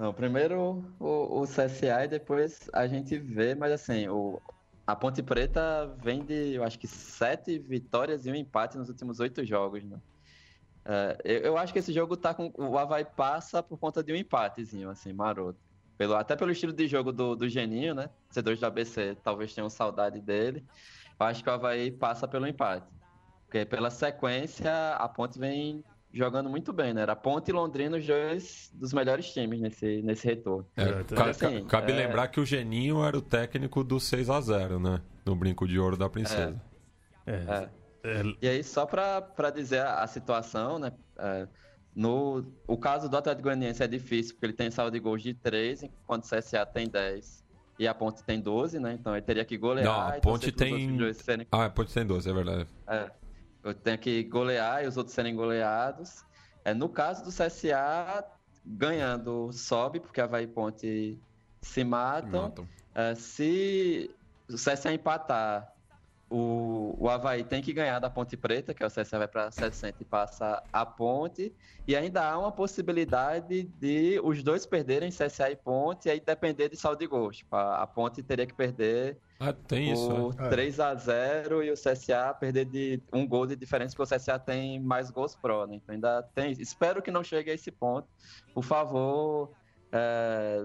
Não, primeiro o, o CSA e depois a gente vê, mas assim, o, a Ponte Preta vem de, eu acho que sete vitórias e um empate nos últimos oito jogos, né? É, eu, eu acho que esse jogo tá com. O Havaí passa por conta de um empatezinho, assim, maroto. Pelo, até pelo estilo de jogo do, do Geninho, né? Cedores do ABC talvez tenham saudade dele. Eu acho que o Havaí passa pelo empate. Porque pela sequência, a Ponte vem jogando muito bem, né? Era Ponte e Londrina, os dois dos melhores times nesse, nesse retorno. É, É, ca- assim, ca- cabe é- lembrar que o Geninho era o técnico do 6 a 0 né? No Brinco de Ouro da Princesa. É. É. é, E aí, só pra, pra dizer a, a situação, né? é, no, o caso do Atlético Goianiense é difícil, porque ele tem saldo de gols de 3, enquanto o CSA tem 10 e a Ponte tem 12, né? Então ele teria que golear. Não, a e Ponte tem- Ah, a Ponte tem 12, é verdade. é, eu tenho que golear e os outros serem goleados. É, no caso do CSA, ganhando sobe, porque Havaí e Ponte se matam. Matam. É, se o CSA empatar o, o Havaí tem que ganhar da Ponte Preta, que é o CSA vai para 60 e passa a Ponte. E ainda há uma possibilidade de os dois perderem CSA e Ponte e aí depender de saldo de gols. Tipo, a, a Ponte teria que perder Ah, tem isso. é. 3 a 0 e o CSA perder de um gol de diferença, porque o CSA tem mais gols pró, né? Então ainda tem. Espero que não chegue a esse ponto. Por favor, é,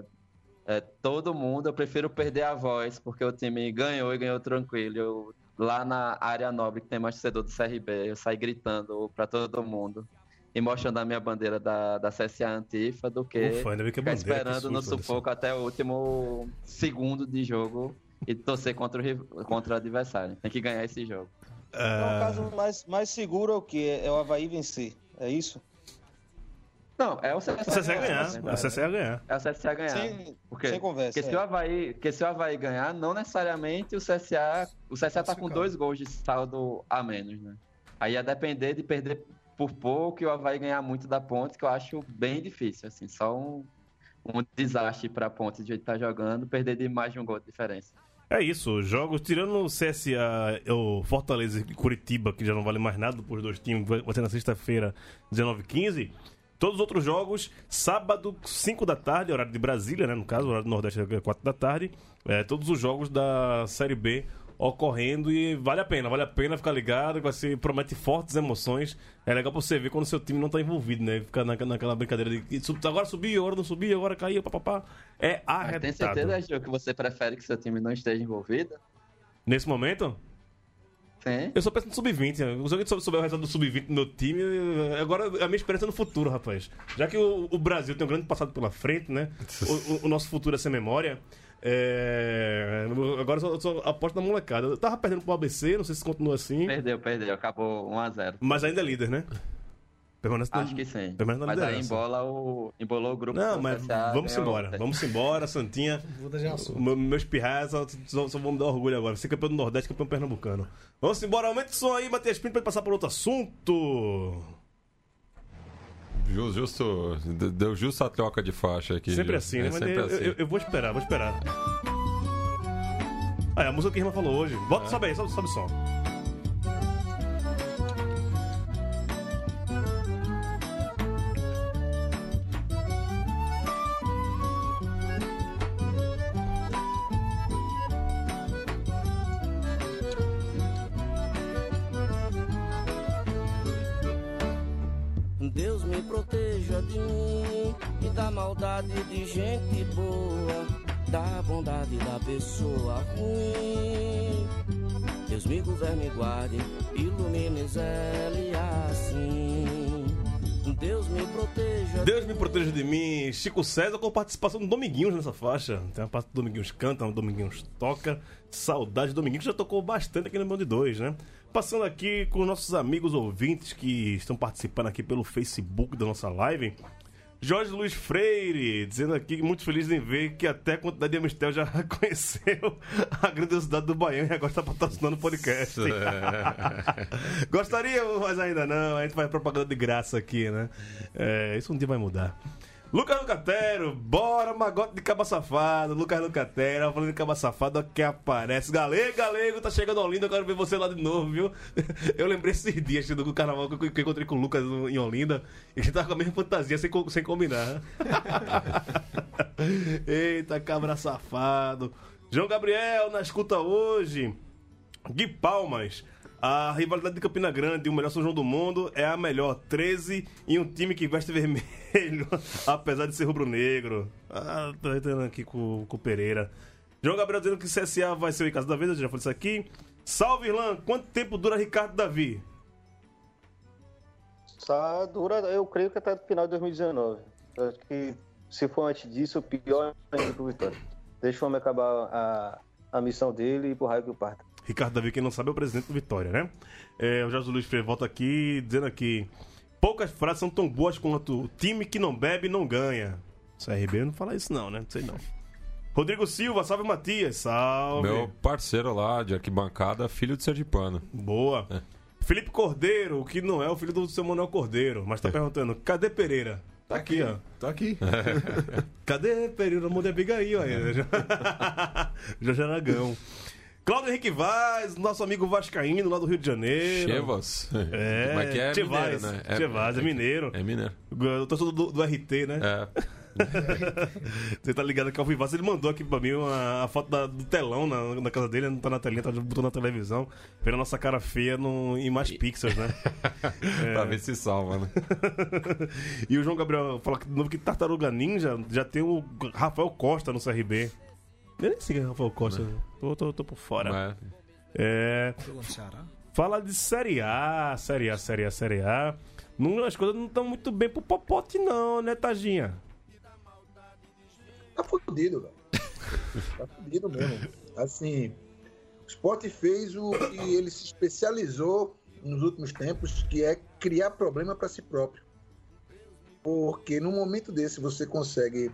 é, todo mundo, eu prefiro perder a voz, porque o time ganhou e ganhou tranquilo. Eu, lá na área nobre que tem mais torcedor do CRB, eu saí gritando pra todo mundo. E mostrando a minha bandeira da, da CSA Antifa do que Ufa, ainda bem que é ficar bandeira, que esperando no sufoco até o último segundo de jogo e torcer contra o, contra o adversário. Tem que ganhar esse jogo. Então, Ah. o caso mais, mais seguro é o que? É o Havaí vencer. É isso? Não, é o CSA, O CSA ganhar. né? O CSA ia ganhar. É o CSA ganhar. Sem, Porque, sem conversa. porque se, é. o Havaí, porque se o Havaí ganhar, não necessariamente o CSA. O CSA tá com dois gols de saldo a menos, né? Aí ia depender de perder por pouco e o Havaí ganhar muito da ponte, que eu acho bem difícil. Assim, só um, um desastre pra ponte de jeito que tá jogando, perder de mais de um gol de diferença. É isso, jogos, tirando o CSA, o Fortaleza e Curitiba, que já não vale mais nada por dois times, vai ter na sexta-feira, 19 h 15 Todos os outros jogos, sábado, 5 da tarde, horário de Brasília, né? No caso, horário do Nordeste é 4 da tarde. É, todos os jogos da Série B ocorrendo e vale a pena, vale a pena ficar ligado, vai ser, promete fortes emoções. É legal pra você ver quando seu time não tá envolvido, né? Ficar na, naquela brincadeira de "Sub- agora subiu, agora não subiu, agora caiu, papapá. É Mas arretado. tem certeza, Gil, que você prefere que seu time não esteja envolvido? Nesse momento, Sim. Eu sou pensando no sub-20. né? Se alguém sou- souber o resultado do sub-20 do meu time, agora a minha experiência é no futuro, rapaz. Já que o, o Brasil tem um grande passado pela frente, né? O, o- o nosso futuro é sem memória. É... Agora eu só, só aposto na molecada. Eu tava perdendo pro ABC, não sei se continua assim. Perdeu, perdeu. Acabou 1x0. Mas ainda é líder, né? Permanece na- Acho que sim. permanece na Mas aí embola o, embolou o grupo. Não, mas vamos embora. Vamos embora, Santinha. De assunto. O meu- meus pirrais só, só, só vão me dar orgulho agora. Ser campeão do Nordeste, campeão pernambucano. Vamos embora, aumenta o som aí, Matias Pinto, pra gente passar por outro assunto. Ju- Justo, de- deu justo a troca de faixa aqui. Sempre assim, É né? Mas sempre eu, assim. eu- eu vou esperar, vou esperar. Ah, é a música que a irmã falou hoje. Bota, sobe aí, sobe, sobe o som. De mim e da maldade de gente boa, da bondade da pessoa ruim. Deus me governe e guarde, ilumine Zé assim. Deus me proteja Deus me proteja de mim. Chico César com participação do Dominguinhos nessa faixa. Tem uma parte do Dominguinhos canta, o Dominguinhos toca. Saudade do Dominguinhos já tocou bastante aqui no Bando de Dois, né? Passando aqui com nossos amigos ouvintes que estão participando aqui pelo Facebook da nossa live. Jorge Luiz Freire, dizendo aqui que muito feliz em ver que até a quantidade de Amistel já conheceu a grandiosidade do Baiano e agora está patrocinando o podcast. Gostaria, mas ainda não. A gente faz propaganda de graça aqui, né? É, isso um dia vai mudar. Lucas Lucatero, bora, magote de caba safado. Lucas Lucatero, falando de caba safado, que aparece. Galego, galego, tá chegando Olinda, eu quero ver você lá de novo, viu? Eu lembrei esses dias do carnaval que eu encontrei com o Lucas em Olinda e a gente tava com a mesma fantasia sem, sem combinar. Eita, cabra safado. João Gabriel na escuta hoje. Gui Palmas. A rivalidade de Campina Grande e o melhor São João do mundo é a melhor. 13 e um time que veste vermelho, apesar de ser rubro-negro. Ah, tô entrando aqui com, com o Pereira. João Gabriel dizendo que CSA vai ser o casa da eu já falei isso aqui. Salve, Irlan. Quanto tempo dura Ricardo Davi? Tá, dura, eu creio que até o final de 2019. Eu Acho que se for antes disso, pior ainda pro Vitória. Deixa o homem acabar a, a missão dele e pro raio que o parta. Ricardo Davi, quem não sabe, é o presidente do Vitória, né? É, o Jorge Luiz Freire volta aqui dizendo aqui: poucas frases são tão boas quanto o time que não bebe não ganha. CRB não fala isso, não, né? Não sei não. Rodrigo Silva, salve Matias, salve. Meu parceiro lá de arquibancada, filho de Sergipano. Boa. Felipe Cordeiro, que não é o filho do seu Manuel Cordeiro, mas tá perguntando: cadê Pereira? Tá aqui, ó. Tô aqui. Cadê Pereira? Muda Abigail aí. Jorge Aragão. Cláudio Henrique Vaz, nosso amigo Vascaíno lá do Rio de Janeiro. Chevas. É, Como é que é? Che mineiro, Vaz, né? Che Vaz, é mineiro. É mineiro. Eu tô do, do RT, né? É. Você tá ligado que é o Vivaz, ele mandou aqui pra mim uma, a foto da- do telão na, na casa dele, não tá na telinha, tá botou na televisão, vendo a nossa cara feia no, em mais pixels, né? pra ver se salva, né? e o João Gabriel fala que, de novo que Tartaruga Ninja já tem o Rafael Costa no CRB. Eu nem sei quem é Rafael Costa, tô, tô, tô por fora. É. No Ceará? Fala de Série A, Série A, Série A, Série A. Não, as coisas não estão muito bem pro Popote, não, né, Tadinha? Tá fudido, velho. Tá fudido mesmo. Assim, o Sport fez o que ele se especializou nos últimos tempos, que é criar problema para si próprio. Porque no momento desse você consegue.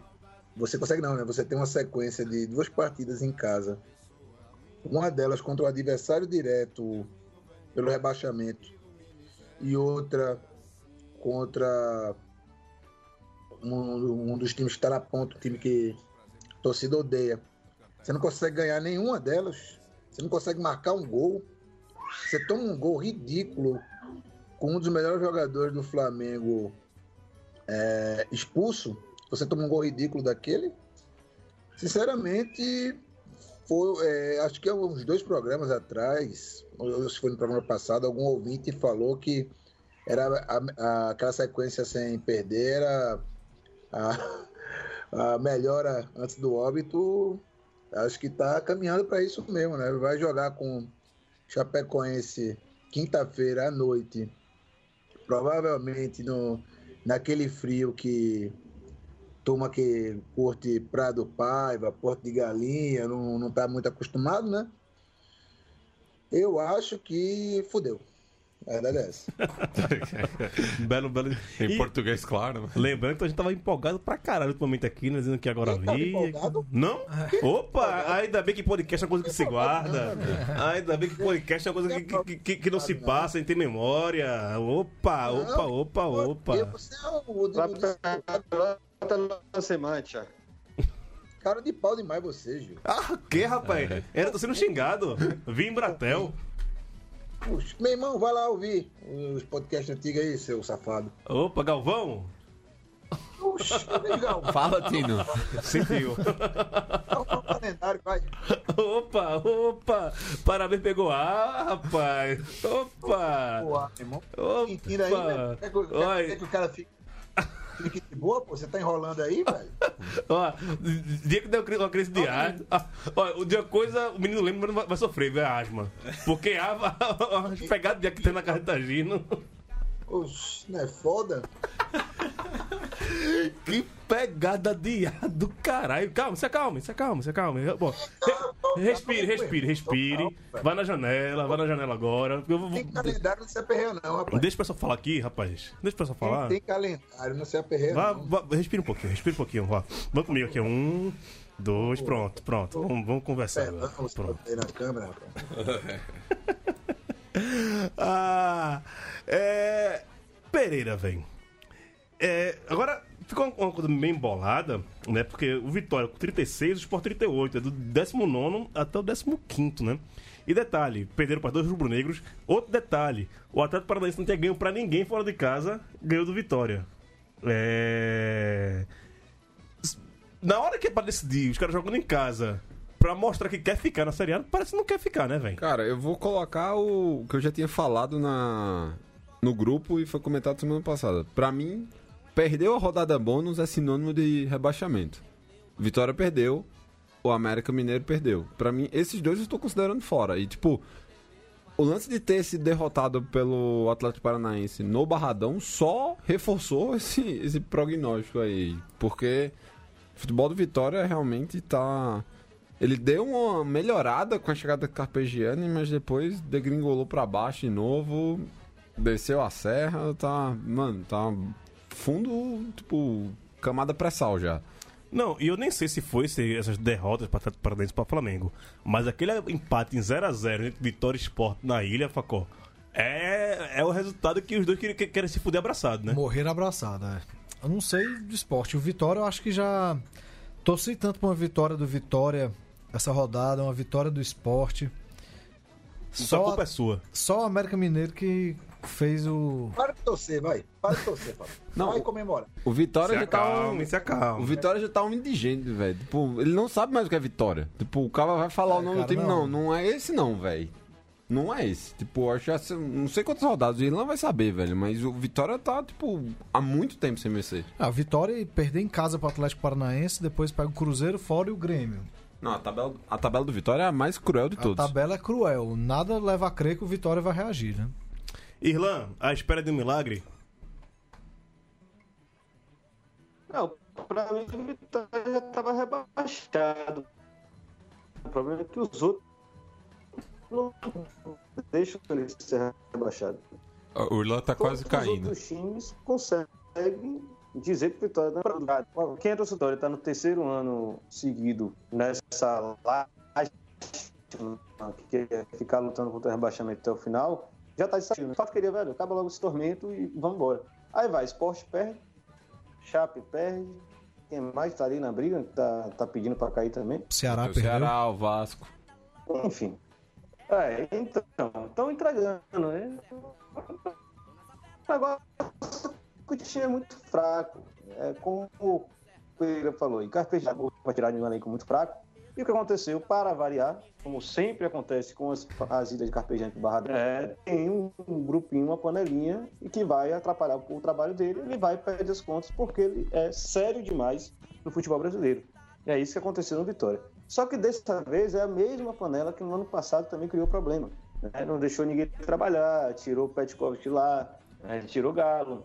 Você consegue não, né? Você tem uma sequência de duas partidas em casa. Uma delas contra o adversário direto pelo rebaixamento. E outra contra um, um dos times que está na ponta, um time que a torcida odeia. Você não consegue ganhar nenhuma delas. Você não consegue marcar um gol. Você toma um gol ridículo com um dos melhores jogadores do Flamengo é, expulso. Você toma um gol ridículo daquele. Sinceramente, foi, é, acho que uns dois programas atrás, ou se foi no programa passado, algum ouvinte falou que era a- a- aquela sequência sem perder era a, a melhora antes do óbito. Acho que está caminhando para isso mesmo, né? Vai jogar com Chapecoense quinta-feira à noite, provavelmente no, naquele frio que turma que curte Praia do Paiva, Porto de Galinha, não, não tá muito acostumado, né? Eu acho que fudeu. A verdade é essa. belo, belo. Em E- português, claro. né? Lembrando que a gente tava empolgado pra caralho ultimamente aqui, né? Dizendo que agora vi. Não? Opa! Ainda bem que podcast é uma coisa que se guarda. Ainda bem que podcast é uma coisa que, que, que, que não se passa, não tem memória. Opa, opa, opa, Porque opa. É semante, ó. cara de pau demais, você, Gil. Ah, o que, rapaz? Ainda tô sendo xingado. Vim em Bratel. Puxa, meu irmão, vai lá ouvir os podcasts antigos aí, seu safado. Opa, Galvão? Puxa, legal. Fala, Tino. Sentiu. Opa, opa. Parabéns, pegou ar, rapaz. Opa. Opa. Mentira aí, velho. Quer que, o- quer- Olha. quer que o cara fique, fique de boa, pô? Você tá enrolando aí, velho? Ó, dia que deu uma crise de asma. Ó, o dia coisa, o menino lembra, mas vai, vai sofrer, vai asma. Porque a, as pegadas de ar que tem na casa de Tagino. Oxe, não é foda? Que pegada de ar do caralho. Calma, se acalme, se acalme, se acalme. Bom, respire, respire, respire. Vai na janela, vai na janela agora. Eu vou- Tem calendário, não se aperreia não, rapaz. Deixa o pessoal falar aqui, rapaz. Deixa o pessoal falar. Tem calendário, não se aperreia Vá, não. vá, respira um pouquinho, respira um pouquinho. Vá. Vamos comigo aqui. Um, dois, pronto, pronto. Vamos, vamos conversar. Perdão, você Pronto. na câmera, rapaz. Ah, é. Pereira, velho. É, agora, ficou uma- coisa meio embolada, né? Porque o Vitória com 36, o Sport 38, é do 19 até o 15, né? E detalhe, perderam para dois rubro-negros. Outro detalhe, o Atlético Paranaense não tinha ganho para ninguém fora de casa, ganhou do Vitória. É. Na hora que é pra decidir, os caras jogando em casa, pra mostrar que quer ficar na Série A, parece que não quer ficar, né, velho? Cara, eu vou colocar o que eu já tinha falado na no grupo e foi comentado semana passada. Pra mim, perdeu a rodada bônus é sinônimo de rebaixamento. Vitória perdeu, o América Mineiro perdeu. Pra mim, esses dois eu estou considerando fora. E tipo, o lance de ter sido derrotado pelo Atlético Paranaense no Barradão só reforçou esse, esse prognóstico aí. Porque o futebol do Vitória realmente tá. Ele deu uma melhorada com a chegada do Carpegiani, mas depois degringolou pra baixo de novo, desceu a serra, tá. Mano, tá fundo, tipo, camada pré-sal já. Não, e eu nem sei se foi se essas derrotas para Paranaense para Flamengo, mas aquele empate em 0x0 entre Vitória e Sport na ilha, Facó, é, é o resultado que os dois querem, querem se fuder abraçado, né? Morrer abraçado, é. Eu não sei do esporte. O Vitória, eu acho que já torci tanto pra uma vitória do Vitória essa rodada, uma vitória do esporte. Só a Só, culpa é sua. só o América Mineiro que fez o. Torcer, vai. Para de torcer, Fábio. Não, vai comemora. O Vitória Se já tá. um- acalme, se acalme. O Vitória já tá um indigente, velho. Tipo, ele não sabe mais o que é Vitória. Tipo, o cara vai falar o nome cara, do time. não. Não, não é esse não, velho. Não é esse. Tipo, acho se- não sei quantos rodados ele não vai saber, velho. Mas o Vitória tá, tipo, há muito tempo sem vencer. Ah, Vitória e perder em casa pro Atlético Paranaense, depois pega o Cruzeiro fora e o Grêmio. Não, a tabela, a tabela do Vitória é a mais cruel de A todos. tabela é cruel. Nada leva a crer que o Vitória vai reagir, né? Irlan, à espera de um milagre? Não, pra mim o Vitória já tava rebaixado. O problema é que os outros não deixam ele ser rebaixado. O Irlan tá quase Todos caindo. Os outros times conseguem dizer que o Vitória não é pra lugar. Quem é Vitória está no terceiro ano seguido nessa lástima que é ficar lutando contra o rebaixamento até o final, já tá desafio. Só queria, velho, acaba logo esse tormento e vamos embora. Aí vai, Sport perde, Chape perde, quem mais tá ali na briga, que tá, tá pedindo pra cair também. Ceará o perdeu. Ceará, o Vasco. Enfim. É, então, estão entregando, né? Agora, o time é muito fraco. É como o Pereira falou, e Carpegiani para tirar de um elenco muito fraco. E o que aconteceu, para variar, como sempre acontece com as, as idas de Carpegiani para Barra da- é, tem um, um grupinho, uma panelinha, e que vai atrapalhar o, trabalho dele, ele vai perder as contas, porque ele é sério demais no futebol brasileiro. E é isso que aconteceu no Vitória. Só que dessa vez é a mesma panela que no ano passado também criou problema. né? Não deixou ninguém trabalhar, tirou o Petkovic lá, né? tirou o Galo.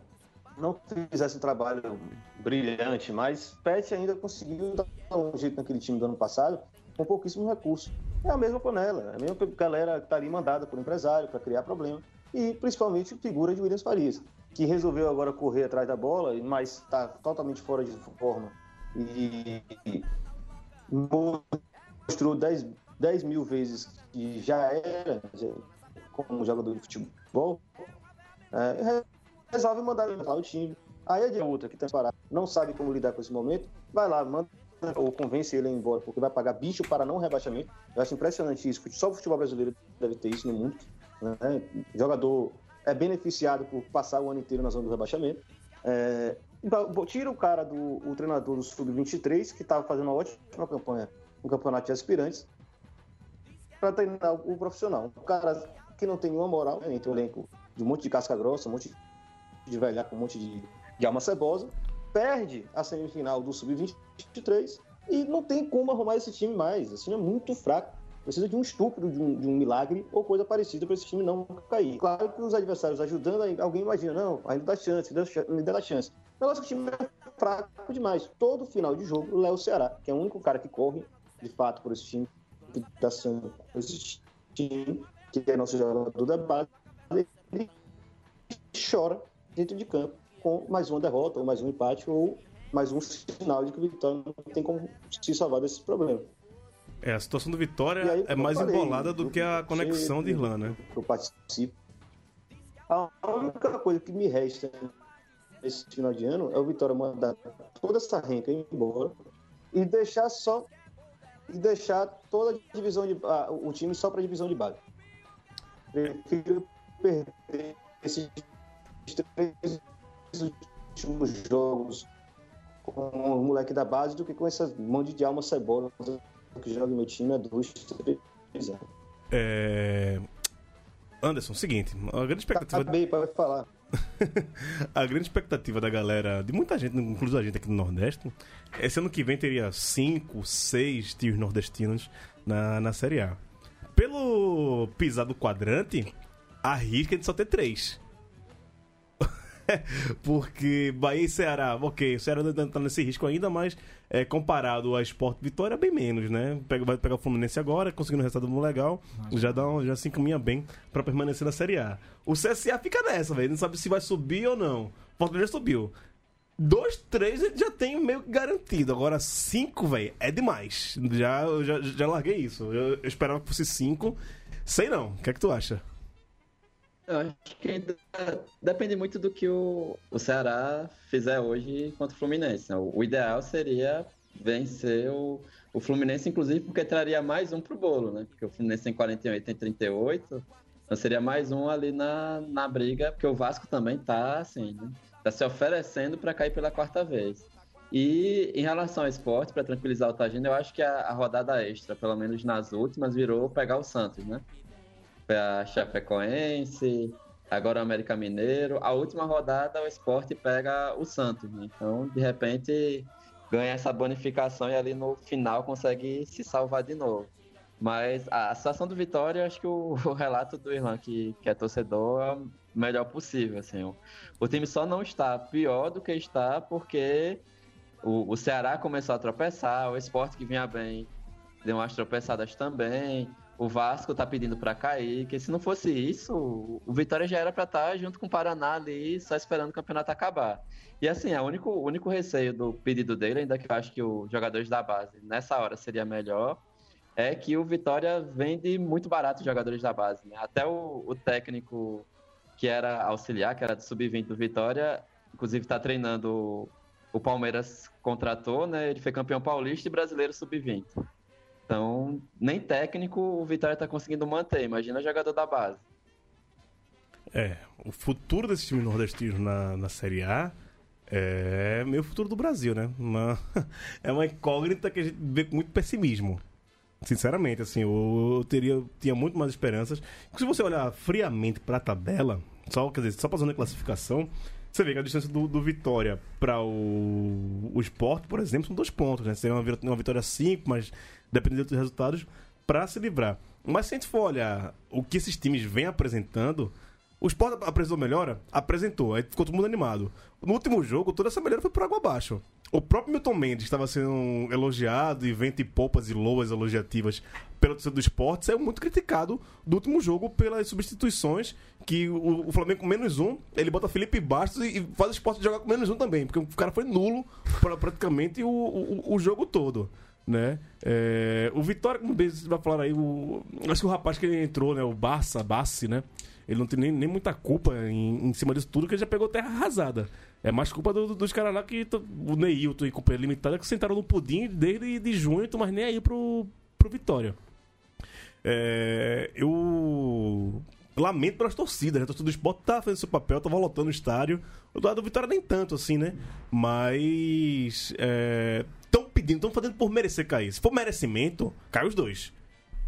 Não fizesse um trabalho brilhante, mas Pet ainda conseguiu dar um jeito naquele time do ano passado com pouquíssimos recursos. É a mesma panela, é a mesma galera que está ali mandada por empresário para criar problema. E principalmente figura de Williams Farias, que resolveu agora correr atrás da bola, mas está totalmente fora de forma. E, mostrou 10, 10 mil vezes que já era como jogador de futebol, é, resolve mandar lá o time. Aí a outra que tem parado, não sabe como lidar com esse momento, vai lá, manda ou convence ele a ir embora, porque vai pagar bicho para não rebaixamento. Eu acho impressionante isso, só o futebol brasileiro deve ter isso no mundo. né? Jogador é beneficiado por passar o ano inteiro na zona do rebaixamento. É, então, tira o cara do o treinador do Sub-23, que estava fazendo uma ótima campanha no campeonato de aspirantes, para treinar o profissional. Um cara que não tem nenhuma moral, né, entre o elenco de um monte de casca grossa, um monte de velhaco, um monte de, de alma cebosa, perde a semifinal do Sub-23 e não tem como arrumar esse time mais. Esse time é muito fraco. Precisa de um estúpido, de um, de um milagre ou coisa parecida para esse time não cair. Claro que os adversários ajudando, alguém imagina, não, ainda dá chance, ainda dá- chance. Que o time é fraco demais. Todo final de jogo, o Léo Ceará, que é o único cara que corre, de fato, por esse time, que está sendo esse time, que é nosso jogador da base, ele chora dentro de campo com mais uma derrota, ou mais um empate, ou mais um sinal de que o Vitória não tem como se salvar desse problema. É, a situação do Vitória aí, é mais falei, embolada do que a conexão de Irlan, né? eu participo. A única coisa que me resta nesse final de ano é o Vitória mandar toda essa renca embora e deixar só e deixar toda a divisão de ah, o time só para divisão de base. Prefiro perder esses três últimos jogos com o moleque da base do que com essa monte de alma cebola que joga no meu time há dois, três anos. É... Anderson, seguinte, a grande expectativa, Acabei para falar. a grande expectativa da galera, de muita gente, inclusive a gente aqui no Nordeste, esse ano que vem teria cinco, seis tios nordestinos na, na Série A. Pelo pisar do quadrante, arrisca de só ter três. Porque Bahia e Ceará, ok, o Ceará ainda tá nesse risco ainda, mas é, comparado a Sport Vitória, bem menos, né? Pega, vai pegar o Fluminense agora, conseguindo um resultado legal, já, dá um- já se encaminha bem pra permanecer na Série A. O CSA fica nessa, velho, não sabe se vai subir ou não. O Fortaleza subiu. Dois, três ele já tem meio que garantido. Agora, cinco, velho, é demais. Já, já, já larguei isso. Eu, eu esperava que fosse cinco. Sei não. O que é que tu acha? Eu acho que ainda depende muito do que o, o Ceará fizer hoje contra o Fluminense. né? O, ideal seria vencer o, O Fluminense, inclusive, porque traria mais um pro bolo, né? Porque o Fluminense tem 48, tem 38. Então seria mais um ali na, na briga, porque o Vasco também tá assim, né? Tá se oferecendo para cair pela quarta vez. E em relação ao esporte, para tranquilizar o Tagino, eu acho que a, a, rodada extra, pelo menos nas últimas, virou pegar o Santos, né? Foi a Chapecoense, agora o América Mineiro. A última rodada, o esporte pega o Santos, né? Então, de repente, ganha essa bonificação e ali no final consegue se salvar de novo. Mas a situação do Vitória, acho que o, o relato do Irlan, que, que é torcedor, é o melhor possível. Assim. O, o time só não está pior do que está porque o, o Ceará começou a tropeçar, o esporte que vinha bem deu umas tropeçadas também. O Vasco tá pedindo para cair, que se não fosse isso, o Vitória já era para estar tá junto com o Paraná ali, só esperando o campeonato acabar. E assim, o único, único receio do pedido dele, ainda que eu acho que os jogadores da base nessa hora seria melhor, é que o Vitória vende muito barato os jogadores da base. Né? Até o, o, técnico que era auxiliar, que era do sub-20 do Vitória, inclusive está treinando o Palmeiras contratou, né? Ele foi campeão paulista e brasileiro sub-20. Então, nem técnico o Vitória está conseguindo manter. Imagina jogador da base. É, o futuro desse time nordestino na, na Série A é meio futuro do Brasil, né? Uma, é uma incógnita que a gente vê com muito pessimismo. Sinceramente, assim, eu, eu teria, tinha muito mais esperanças. Se você olhar friamente para a tabela, só, quer dizer, só passando a classificação, você vê que a distância do, do Vitória para o, o Sport, por exemplo, são dois pontos, né? Seria uma, uma vitória 5, mas dependendo dos resultados, para se livrar. Mas se a gente for olhar o que esses times vêm apresentando, o Sport apresentou melhora? Apresentou, aí ficou todo mundo animado. No último jogo, toda essa melhora foi por água abaixo. O próprio Milton Mendes estava sendo elogiado e vento e poupas e loas elogiativas pelo torcedor do esporte, saiu muito criticado do último jogo pelas substituições que o, o Flamengo com menos um, ele bota Felipe Bastos e, e faz o esporte jogar com menos um também, porque o cara foi nulo para praticamente o, o, o jogo todo né? É, o Vitória, como você vai falar aí, o, acho que o rapaz que entrou, né? O Barça, Bassi, né? Ele não tem nem, nem muita culpa em, em, cima disso tudo, que ele já pegou terra arrasada. É mais culpa do, do, dos caras lá que o Neilton e Companhia Limitada que sentaram no pudim desde de junho, mas nem aí pro, pro Vitória. É, eu lamento pelas torcidas, né? A torcida do esporte tá fazendo seu papel, tá voltando o estádio. O do Vitória nem tanto, assim, né? Mas. Estão é, pedindo, estão fazendo por merecer cair. Se for merecimento, cai os dois.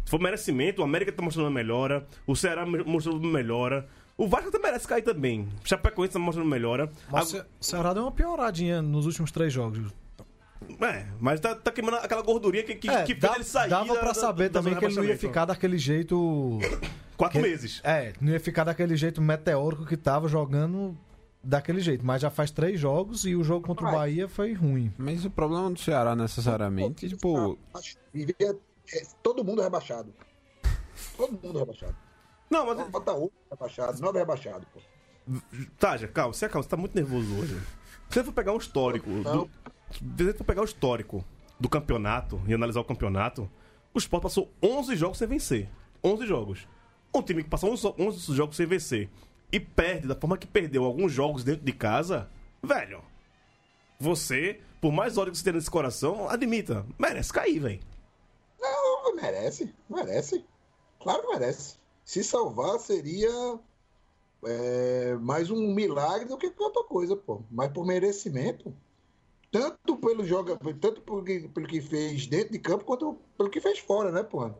Se for merecimento, o América tá mostrando uma melhora, o Ceará mostrando uma melhora. O Vasco até merece cair também. O Chapecoense tá mostrando melhora. Mas o Ceará deu uma pioradinha nos últimos três jogos. É, mas tá, tá queimando aquela gordurinha que, que, é, que fez ele sair. Dava pra saber da, também que ele não ia ficar daquele jeito. Quatro que, meses. É, não ia ficar daquele jeito meteórico que tava jogando daquele jeito. Mas já faz três jogos e o jogo contra o Bahia foi ruim. Mas o problema do Ceará, necessariamente, tipo. É, todo mundo rebaixado. Todo mundo rebaixado. Não, mas. Bota oito rebaixado, nove rebaixado, pô. Tá, já, calma, você, calma, você tá muito nervoso hoje. Se você for pegar um histórico. Do, se você for pegar o histórico do campeonato e analisar o campeonato, o Sport passou 11 jogos sem vencer. 11 jogos. Um time que passou 11 jogos sem vencer e perde da forma que perdeu alguns jogos dentro de casa, velho. Você, por mais ódio que você tenha nesse coração, admita, merece cair, velho. Não, merece, merece. Claro que merece. Se salvar seria é, mais um milagre do que outra coisa, pô. Mas por merecimento. Tanto pelo joga, tanto pelo que, pelo que fez dentro de campo, quanto pelo que fez fora, né, pô?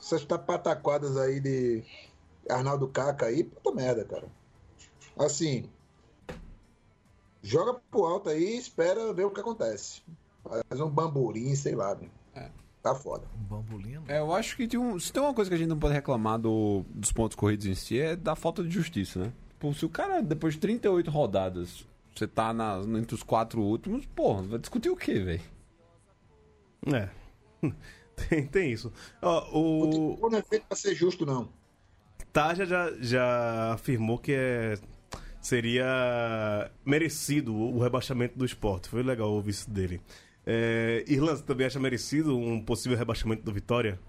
Essas pataquadas aí de Arnaldo Caca aí, puta merda, cara. Assim, joga pro alto aí e espera ver o que acontece. Faz um bamburim, sei lá? Tá foda. Um bambolino? É, eu acho que tem um, se tem uma coisa que a gente não pode reclamar do, dos pontos corridos em si é da falta de justiça, né? Pô, se o cara, depois de 38 rodadas, você tá na, entre os quatro últimos, porra, vai discutir o quê, velho? É. tem, tem isso. Ó, o... o não é feito pra ser justo, não. Taja já, já afirmou que é, seria merecido o rebaixamento do esporte. Foi legal ouvir isso dele. É, Irlanda, também acha merecido um possível rebaixamento do Vitória?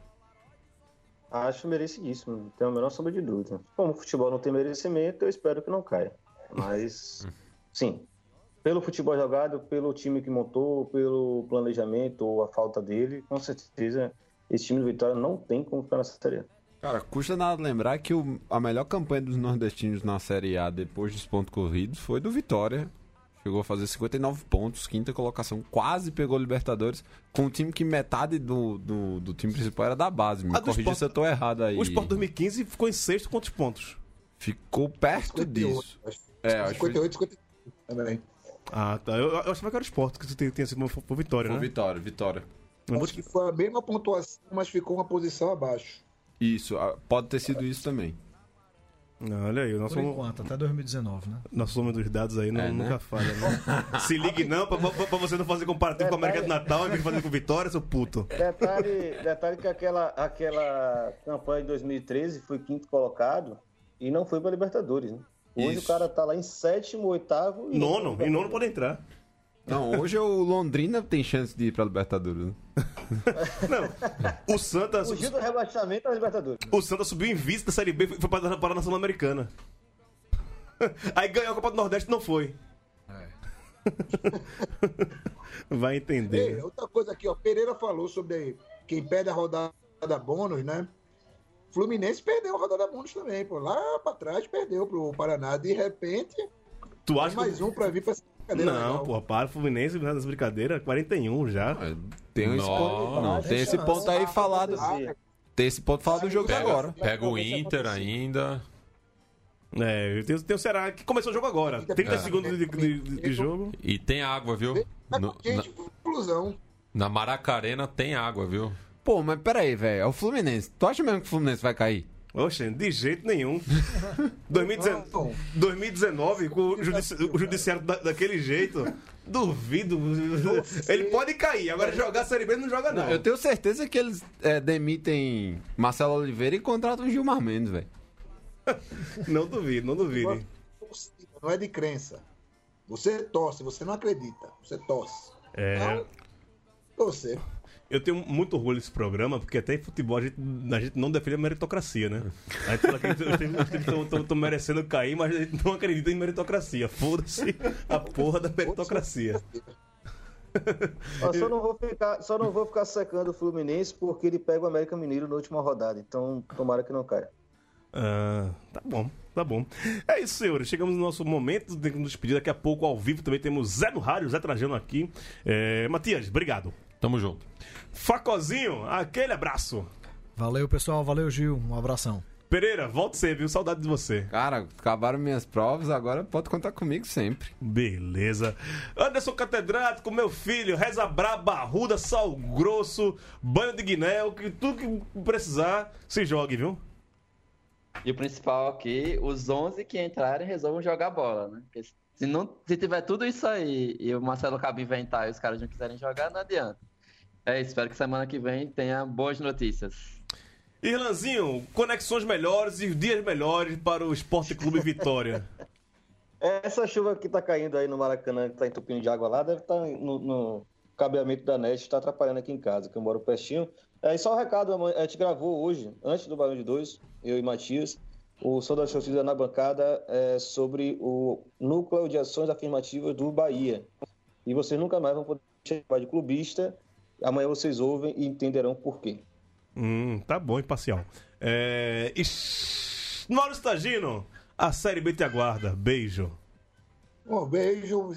Acho merecidíssimo, não tenho a menor sombra de dúvida. Como o futebol não tem merecimento, eu espero que não caia. Mas, sim, pelo futebol jogado, pelo time que montou, pelo planejamento ou a falta dele, com certeza esse time do Vitória não tem como ficar na Série A. Cara, custa nada lembrar que o- a melhor campanha dos nordestinos na Série A depois dos pontos corridos foi do Vitória. Chegou a fazer 59 pontos, quinta colocação, quase pegou o Libertadores, com um time que metade do, do, do time principal era da base. Me corrija Sport- se eu tô errado aí. O Sport 2015 ficou em sexto quantos pontos? Ficou perto 58, disso. acho. É, acho que foi, 58, 58 também. Ah, tá. Eu, eu achava que era o Sport que tinha, tinha sido por Vitória, foi né? Vitória, Vitória. Acho que foi a mesma pontuação, mas ficou uma posição abaixo. Isso, ah, pode ter sido isso também. Olha aí, o nosso, Por enquanto, até 2019, né? nosso soma dos dados aí não, É, né? nunca falha, né? Se ligue não, pra, pra- pra você não fazer comparativo com a América do Natal, de fazer com Vitória, seu puto. Detalhe, detalhe que aquela, aquela campanha de 2013 foi quinto colocado e não foi para Libertadores, né? Hoje Isso. o cara tá lá em sétimo, oitavo e. Nono, em nono pode entrar. Não, hoje o Londrina tem chance de ir pra Libertadores. Né? O Santa, Fugiu do rebaixamento da Libertadores. o Santa subiu em vice da Série B e foi para, para a Nação Americana. Aí ganhou a Copa do Nordeste e não foi. Vai Ei, entender. outra coisa aqui, ó. Pereira falou sobre quem perde a rodada bônus, né? Fluminense perdeu a rodada bônus também, pô. Lá pra trás perdeu pro Paraná. De repente, Tu acha mais que... um pra vir pra brincadeira Não, legal. porra, para o Fluminense nas brincadeiras, 41 já. É, Tem esse ponto, não, tem esse ponto aí falado. Tem esse ponto falado do jogo Pega, agora. pega o Inter ainda. É, tem, tem o Ceará que começou o jogo agora. 30 É. segundos de, de- de- de jogo. E tem água, viu? No- conclusão. na, na Maracarena tem água, viu? Pô, mas peraí, velho. É o Fluminense. Tu acha mesmo que o Fluminense vai cair? Oxe, de jeito nenhum. 2019, Não. 2019 com o, judici- o judiciário da- daquele jeito, duvido. Ele pode cair, agora jogar a Série B não joga não. Eu tenho certeza que eles é, demitem Marcelo Oliveira e contratam o Gilmar Mendes, velho. Não duvido, não duvide. Não é de crença. Você torce, você não acredita. Você torce. É, Então, torcer. Eu tenho muito orgulho desse programa, porque até em futebol a gente, a gente não defende a meritocracia, né? A gente fala que os estão merecendo cair, mas a gente não acredita em meritocracia. Foda-se a porra da meritocracia. Ó, só, não vou ficar, só não vou ficar secando o Fluminense porque ele pega o América Mineiro na última rodada. Então, tomara que não caia. Ah, tá bom, tá bom. É isso, senhores. Chegamos no nosso momento de nos despedir. Daqui a pouco, ao vivo, também temos Zé no Rádio, Zé Trajano aqui. É, Matias, obrigado. Tamo junto. Facozinho, aquele abraço. Valeu, pessoal. Valeu, Gil. Um abração. Pereira, volte sempre, viu? Saudade de você. Cara, acabaram minhas provas, agora pode contar comigo sempre. Beleza. Anderson Catedrático, meu filho, reza braba, arruda, sal grosso, banho de guiné, que tudo que precisar, se jogue, viu? E o principal aqui, os 11 que entrarem resolvam jogar bola, né? Porque se, não, se tiver tudo isso aí e o Marcelo Cabo inventar e os caras não quiserem jogar, não adianta. É espero que semana que vem tenha boas notícias. Irlanzinho, conexões melhores e dias melhores para o Esporte Clube Vitória. Essa chuva que tá caindo aí no Maracanã, que tá entupindo de água lá, deve estar no, no cabeamento da NET, tá atrapalhando aqui em casa, que eu moro pertinho. É, e só um recado, a gente gravou hoje, antes do Barão de Dois, eu e Matias, o Som da Torcida na bancada é, sobre o núcleo de ações afirmativas do Bahia. E vocês nunca mais vão poder chamar de clubista. Amanhã vocês ouvem e entenderão por quê. Hum, tá bom, imparcial. É... Ix... Mauro Stagino, a Série B te aguarda. Beijo. Um beijo.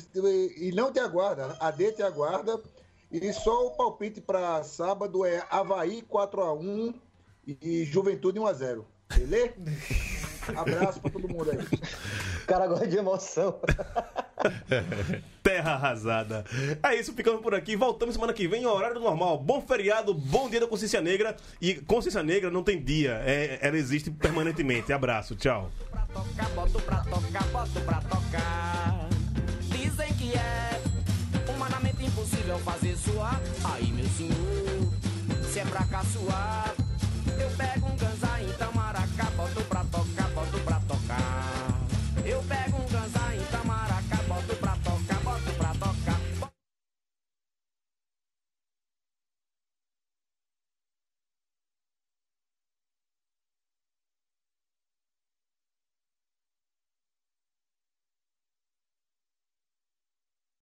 E não te aguarda. A D te aguarda. E só o palpite para sábado é Havaí 4x1 e Juventude 1x0. Beleza? Abraço para todo mundo aí. O cara gosta de emoção. Terra arrasada. É isso, ficamos por aqui. Voltamos semana que vem, em horário normal. Bom feriado, bom dia da Consciência Negra. E Consciência Negra não tem dia, é- ela existe permanentemente. Abraço, tchau. Dizem que é humanamente impossível fazer suar. Aí, meu senhor, se é pra caçoar, eu pego um Tamaré.